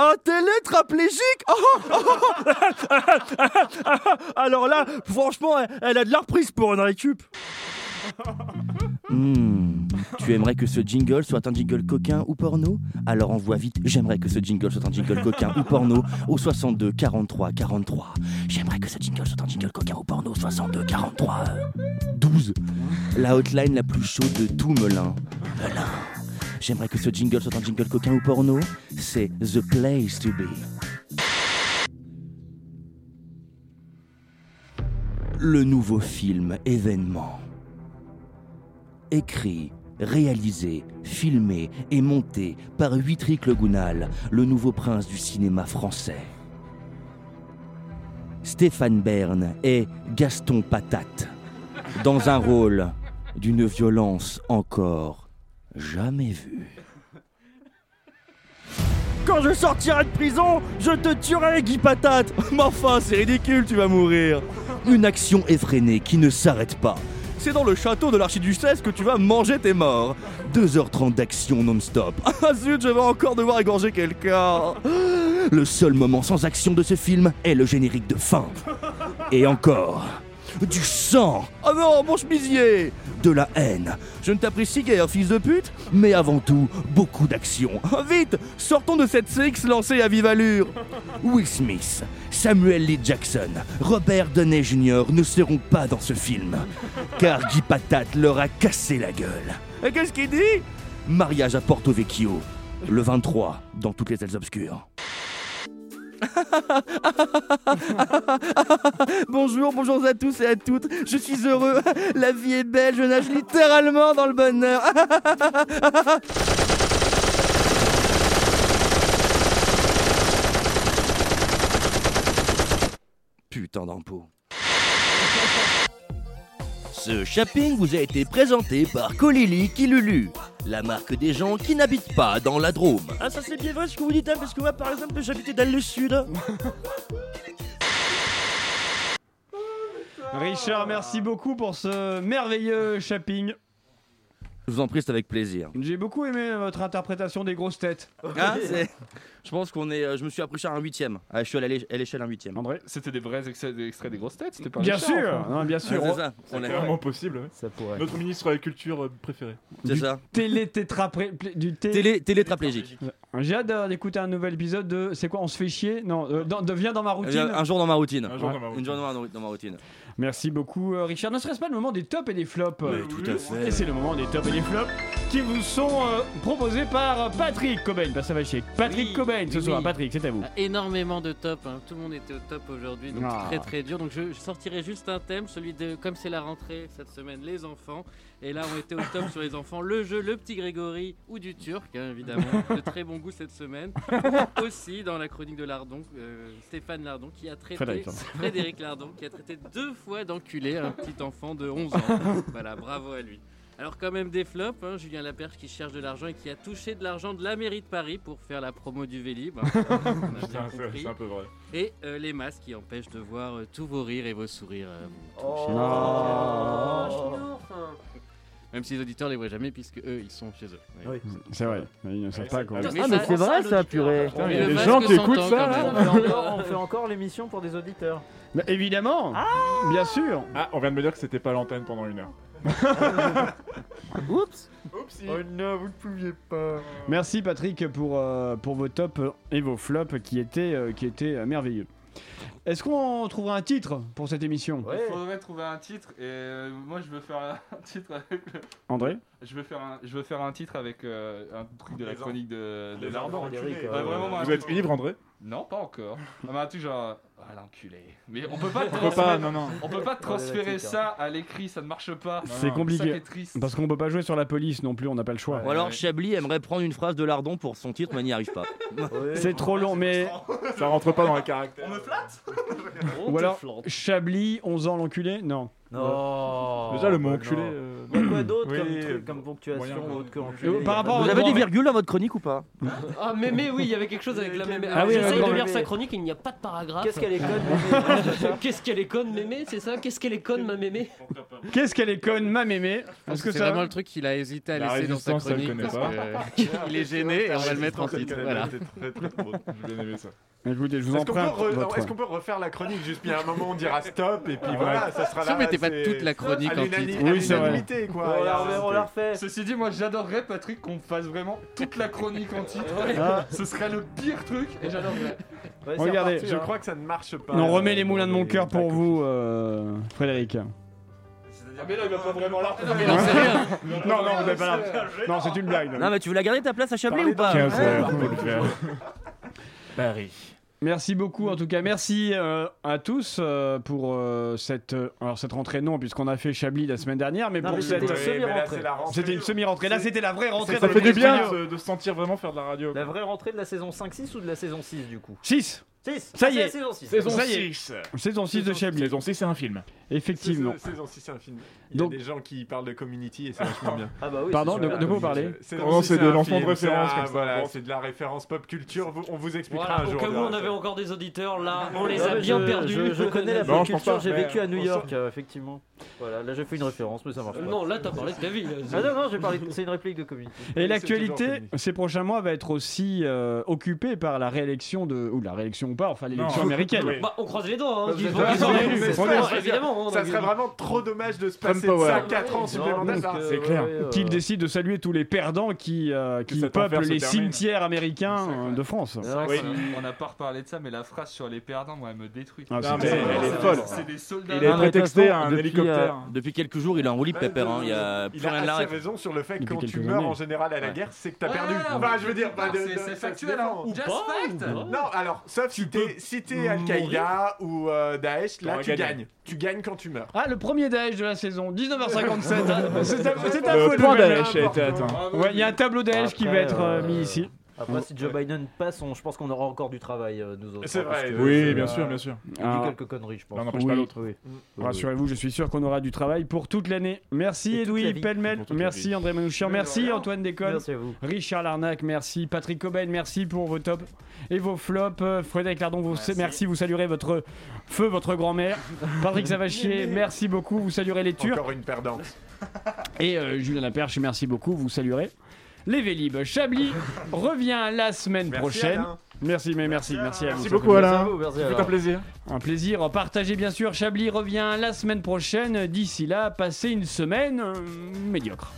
B: Un télétraplégique Oh, oh, oh. Alors là, franchement, elle, a de la reprise pour une récup.
W: Hmm, Tu aimerais que ce jingle soit un jingle coquin ou porno? Alors envoie vite, j'aimerais que ce jingle soit un jingle coquin ou porno au 62 43 43. J'aimerais que ce jingle soit un jingle coquin ou porno au 62 43 12. La hotline la plus chaude de tout Melun. Melun. J'aimerais que ce jingle soit un jingle coquin ou porno. C'est The Place to Be. Le nouveau film événement. Écrit, réalisé, filmé et monté par Huitric Le Gounal, le nouveau prince du cinéma français. Stéphane Bern et Gaston Patate, dans un rôle d'une violence encore jamais vue.
B: Quand je sortirai de prison, je te tuerai, Guy Patate Mais enfin, c'est ridicule, tu vas mourir
W: Une action effrénée qui ne s'arrête pas.
B: C'est dans le château de l'archiduchesse que tu vas manger tes morts
W: 2h30 d'action non-stop.
B: Ah zut, je vais encore devoir égorger quelqu'un
W: Le seul moment sans action de ce film est le générique de fin. Et encore, du sang,
B: Oh non, mon chemisier
W: de la haine.
B: Je ne t'apprécie guère, fils de pute
W: Mais avant tout, beaucoup d'action.
B: Vite Sortons de cette CX lancée à vive allure
W: Will Smith, Samuel Lee Jackson, Robert Downey Jr. ne seront pas dans ce film. Car Guy Patate leur a cassé la gueule.
B: Et qu'est-ce qu'il dit?
W: Mariage à Porto Vecchio, le 23, dans toutes les ailes obscures.
B: bonjour, bonjour à tous et à toutes. Je suis heureux. La vie est belle. Je nage littéralement dans le bonheur.
W: Putain d'impôt. Ce shopping vous a été présenté par Colili Kilulu, la marque des gens qui n'habitent pas dans la Drôme.
B: Ah, ça c'est bien vrai ce que vous dites, hein, parce que moi par exemple j'habitais dans le sud.
C: Richard, merci beaucoup pour ce merveilleux shopping.
W: Je vous en prie, c'est avec plaisir.
C: J'ai beaucoup aimé votre interprétation des grosses têtes.
W: C'est- je pense qu'on est. euh, Je me suis appris à un huitième. Ah, je suis à l'é- à l'échelle un huitième.
C: André
A: C'était des vrais extraits, des extraits des grosses têtes C'était pas
C: Bien sûr,
A: enfin.
C: non, bien sûr.
W: Ah, c'est ça.
L: Clairement possible. ouais.
I: Ça pourrait.
L: Notre ministre de la Culture euh, préféré.
W: C'est
C: Du
W: ça.
C: Télé-tétrapré- du té-
W: Télé, télétraplégique.
C: J'ai hâte d'écouter un nouvel épisode de. C'est quoi On se fait chier Non, euh, dans- de Viens dans ma routine.
W: Un jour dans ma routine.
L: Un jour dans ma routine.
W: Une journée dans ma routine.
C: Merci beaucoup, euh, Richard. Ne serait-ce pas le moment des tops et des flops
W: Mais tout à fait.
C: Et c'est le moment des tops et des flops qui vous sont euh, proposés par euh, Patrick Cobain. Bah, ça va chier. Patrick
Y: Oui,
C: Cobain ce
Y: oui,
C: soir.
Y: oui.
C: Patrick, c'est à vous.
Y: Ah, Énormément de top, hein. tout le monde était au top aujourd'hui, donc
C: Ah.
Y: très très dur. Donc je, je sortirai juste un thème, celui de comme c'est la rentrée cette semaine, les enfants. Et là on était au top sur les enfants, le jeu, le petit Grégory ou du Turc, hein, évidemment, de très bon goût cette semaine. Aussi dans la chronique de Lardon, euh, Stéphane Lardon qui a traité
C: Frédéric Lardon.
Y: Frédéric Lardon qui a traité deux fois d'enculé un petit enfant de 11 ans. Voilà, bravo à lui. Alors quand même des flops, hein, Julien Laperche qui cherche de l'argent et qui a touché de l'argent de la mairie de Paris pour faire la promo du Vélib. hein.
L: C'est un peu- un vrai.
Y: Et euh, les masques qui empêchent de voir euh, tous vos rires et vos sourires. euh, vous
I: Oh.
Y: toucher. Même si les auditeurs les voient jamais puisque eux ils sont chez eux. Oui.
C: C'est vrai, ils ne savent pas quoi.
Y: Mais
I: Ah, mais c'est vrai ça, purée.
C: Il y a des gens qui écoutent ça, là.
I: On fait encore, l'émission pour des auditeurs.
C: Bah, évidemment Bien sûr
L: Ah, on vient de me dire que c'était pas l'antenne pendant une heure.
B: Oups. Oh non, vous ne pouviez pas.
C: Merci Patrick pour, euh, pour vos tops et vos flops qui étaient, euh, qui étaient euh, merveilleux. Est-ce qu'on trouvera un titre pour cette émission
A: Il faudrait trouver un titre et euh, moi je veux faire un titre avec le...
C: André
A: Je veux faire un, je veux faire un titre avec euh, un truc de la
G: Les en-
A: chronique de, de Ouais,
G: euh,
A: vraiment, moi,
L: Vous êtes libre, André
A: Non, pas encore. Ah, mais un truc genre, ah l'enculé. Mais on peut pas.
L: Pourquoi
A: transférer-
L: pas, non, non.
A: On peut pas transférer
I: Problématique,
A: ça à l'écrit, ça ne marche pas.
C: C'est compliqué. Parce qu'on peut pas jouer sur la police non plus, on n'a pas le choix.
W: Ou alors Chablis aimerait prendre une phrase de Lardon pour son titre, mais n'y arrive pas.
C: C'est trop long, mais.
L: Ça rentre pas dans les caractères.
G: On me flatte
C: Ou alors, Chablis, 11 ans l'enculé? Non.
I: Non.
L: Déjà, le mot enculé. euh,
I: Il y a quoi d'autre
G: Oui,
I: comme
G: euh,
I: truc, comme ponctuation
L: moyen.
I: autre que
C: Euh, par rapport
W: Vous
C: au
W: avez des virgules dans votre chronique ou pas
K: Ah, mémé, oui, il y avait quelque chose avec la mémé.
C: Ah oui,
K: J'essaye
C: la
K: de lire sa chronique, il n'y a pas de paragraphe.
I: Qu'est-ce qu'elle est conne mémé
K: Qu'est-ce qu'elle est conne, mémé, c'est ça? Qu'est-ce qu'elle est conne, ma mémé?
C: Qu'est-ce qu'elle est conne, ma mémé? Est-ce que
Y: C'est vraiment le truc qu'il a hésité à
L: La
Y: laisser dans sa
L: résistance, elle
Y: chronique
L: connaît
Y: parce
L: pas.
Y: que il est gêné et on va le mettre en titre. Voilà.
G: Très, très, très drôle.
L: J'ai bien aimé ça.
C: Écoutez, je vous
G: Est-ce qu'on peut,
C: emprunte
G: re-
C: votre...
G: est-ce qu'on peut refaire la chronique juste puis à un moment on dira stop et puis voilà ça sera là
Y: t'es pas
G: c'est-
Y: toute la chronique
G: à
Y: en titre.
C: Oui, c'est vrai.
G: quoi
I: On la refait, on la refait.
A: Ceci dit, moi j'adorerais, Patrick, qu'on fasse vraiment toute la chronique en titre.
C: Ah.
A: Ce serait le pire truc et j'adorerais.
I: Ouais, c'est
C: Regardez,
I: reparti,
G: je
I: hein.
G: crois que ça ne marche pas
C: On remet les moulins de mon cœur pour vous, euh, Frédéric.
A: Ah, mais là, il va pas vraiment
Y: Mais rien.
C: Non, non, vous avez pas la... Non, c'est une blague.
W: Non, mais tu veux la garder ta place à Chablis ou pas
L: le faire. Paris.
C: Merci beaucoup en tout cas. Merci euh, à tous euh, pour euh, cette euh, alors cette rentrée non puisqu'on a fait Chablis la semaine dernière mais
I: Non,
C: pour
I: mais
C: cette
I: semi-rentrée.
C: c'était une semi-rentrée. Là c'était la vraie rentrée.
L: Ça
C: dans
L: fait du bien de, de se sentir vraiment faire de la radio.
I: La vraie rentrée de la saison 5-6 ou de la saison 6 du coup?
C: 6
I: 6
C: Ça y est.
I: saison 6.
L: Saison
C: Ça y est.
L: 6.
C: Saison 6 de Chablis.
L: Saison 6, c'est un film.
C: Effectivement.
G: Saison- Saison 6 c'est un film il y
C: Donc-
G: a des gens qui parlent de community et c'est vachement bien
I: Ah bah oui.
C: Pardon,
I: c'est
C: de,
I: sûr.
C: de quoi vous parlez
G: Saison
L: Oh,
G: 6,
L: c'est de
G: un
L: l'enfant de
G: film,
L: comme ça.
G: voilà c'est de la référence pop culture Vous- on vous expliquera
K: Voilà,
G: un
K: au
G: jour
K: cas où on avait encore des auditeurs, là, on les a bien
I: je-
K: perdus.
I: Je, je connais la
L: Non,
I: pop
L: je pense
I: culture,
L: pas.
I: j'ai vécu à New York, euh, effectivement. Voilà, là j'ai fait une référence, mais ça marche
K: Euh,
I: pas.
K: Non, là, t'as parlé de ta vie. là.
I: Ah non, non, j'ai parlé, c'est une réplique de Community.
C: Et
G: toujours
C: l'actualité
G: fini.
C: ces prochains mois va être aussi euh, occupée par la réélection de ou la réélection ou pas enfin l'élection américaine.
L: Oui.
K: Bah, on croise les doigts, hein.
G: Bah, mais
K: évidemment.
G: ça serait vraiment trop dommage de se
L: Trump
G: passer
L: Power.
G: ça 4 ans supplémentaires
I: euh,
L: c'est clair.
I: ouais,
C: Qu'il
I: euh,
C: décide de saluer tous les perdants qui, euh, qui peuplent les cimetières américains euh, de France.
L: Oui.
A: On n'a pas reparlé de ça, mais la phrase sur les perdants, moi, elle me détruit.
C: Ah, c'est-
L: folle.
A: C'est des soldats.
L: Il est
C: de
L: prétexté à un hélicoptère.
W: Depuis quelques jours, il est en Pepper. hein. Il y a plus
G: Il a
W: rien de
G: assez
W: l'arrêt.
G: raison sur le fait que quand tu meurs en général à la guerre, c'est que t'as perdu. Enfin, je veux dire, bah, de-
A: c'est-
G: de- se
A: factuel, hein. Just fact.
G: Non, alors, sauf si t'es si t'es Al-Qaïda ou euh, Daesh, là tu gagnes. Tu gagnes quand tu meurs.
C: Ah, le premier Daesh de la saison, 19h57. c'est à, c'est
L: Le point
C: lever.
L: Daesh a été atteint.
C: Ouais, il y a un tableau Daesh qui va
I: Après,
C: être euh,
I: euh,
C: mis ici.
I: Après, si Joe Biden passe, on- je pense qu'on aura encore du travail, euh, nous autres.
G: C'est
I: hein, parce
G: vrai,
I: que,
L: Oui,
I: euh,
L: bien sûr, bien sûr.
I: Il dit quelques conneries, je pense.
L: L'un n'empêche
C: Oui.
L: pas l'autre.
I: Oui.
C: Rassurez-vous, je suis sûr qu'on aura du travail pour toute l'année. Merci
I: Et
C: Edoui. Pellemel, merci. André Manouchian, merci Antoine Déconne,
I: Merci à vous.
C: Richard Larnac, merci Patrick Cobain, merci pour vos tops et vos flops. Euh, Frédéric Lardon, vous merci. vous saluerez votre feu, votre grand-mère. Patrick Savachier, merci beaucoup, vous saluerez les Turcs.
G: Encore une perdante.
C: Et euh, Julien Laperche, merci beaucoup, vous saluerez les Vélib. Chablis revient la semaine
G: Merci,
C: prochaine.
G: Alain.
C: Merci, mais merci, merci à vous.
L: Merci beaucoup, Alain.
I: merci,
L: C'est un plaisir.
C: un plaisir. Partagez bien sûr. Chablis revient la semaine prochaine. D'ici là, passez une semaine euh, médiocre.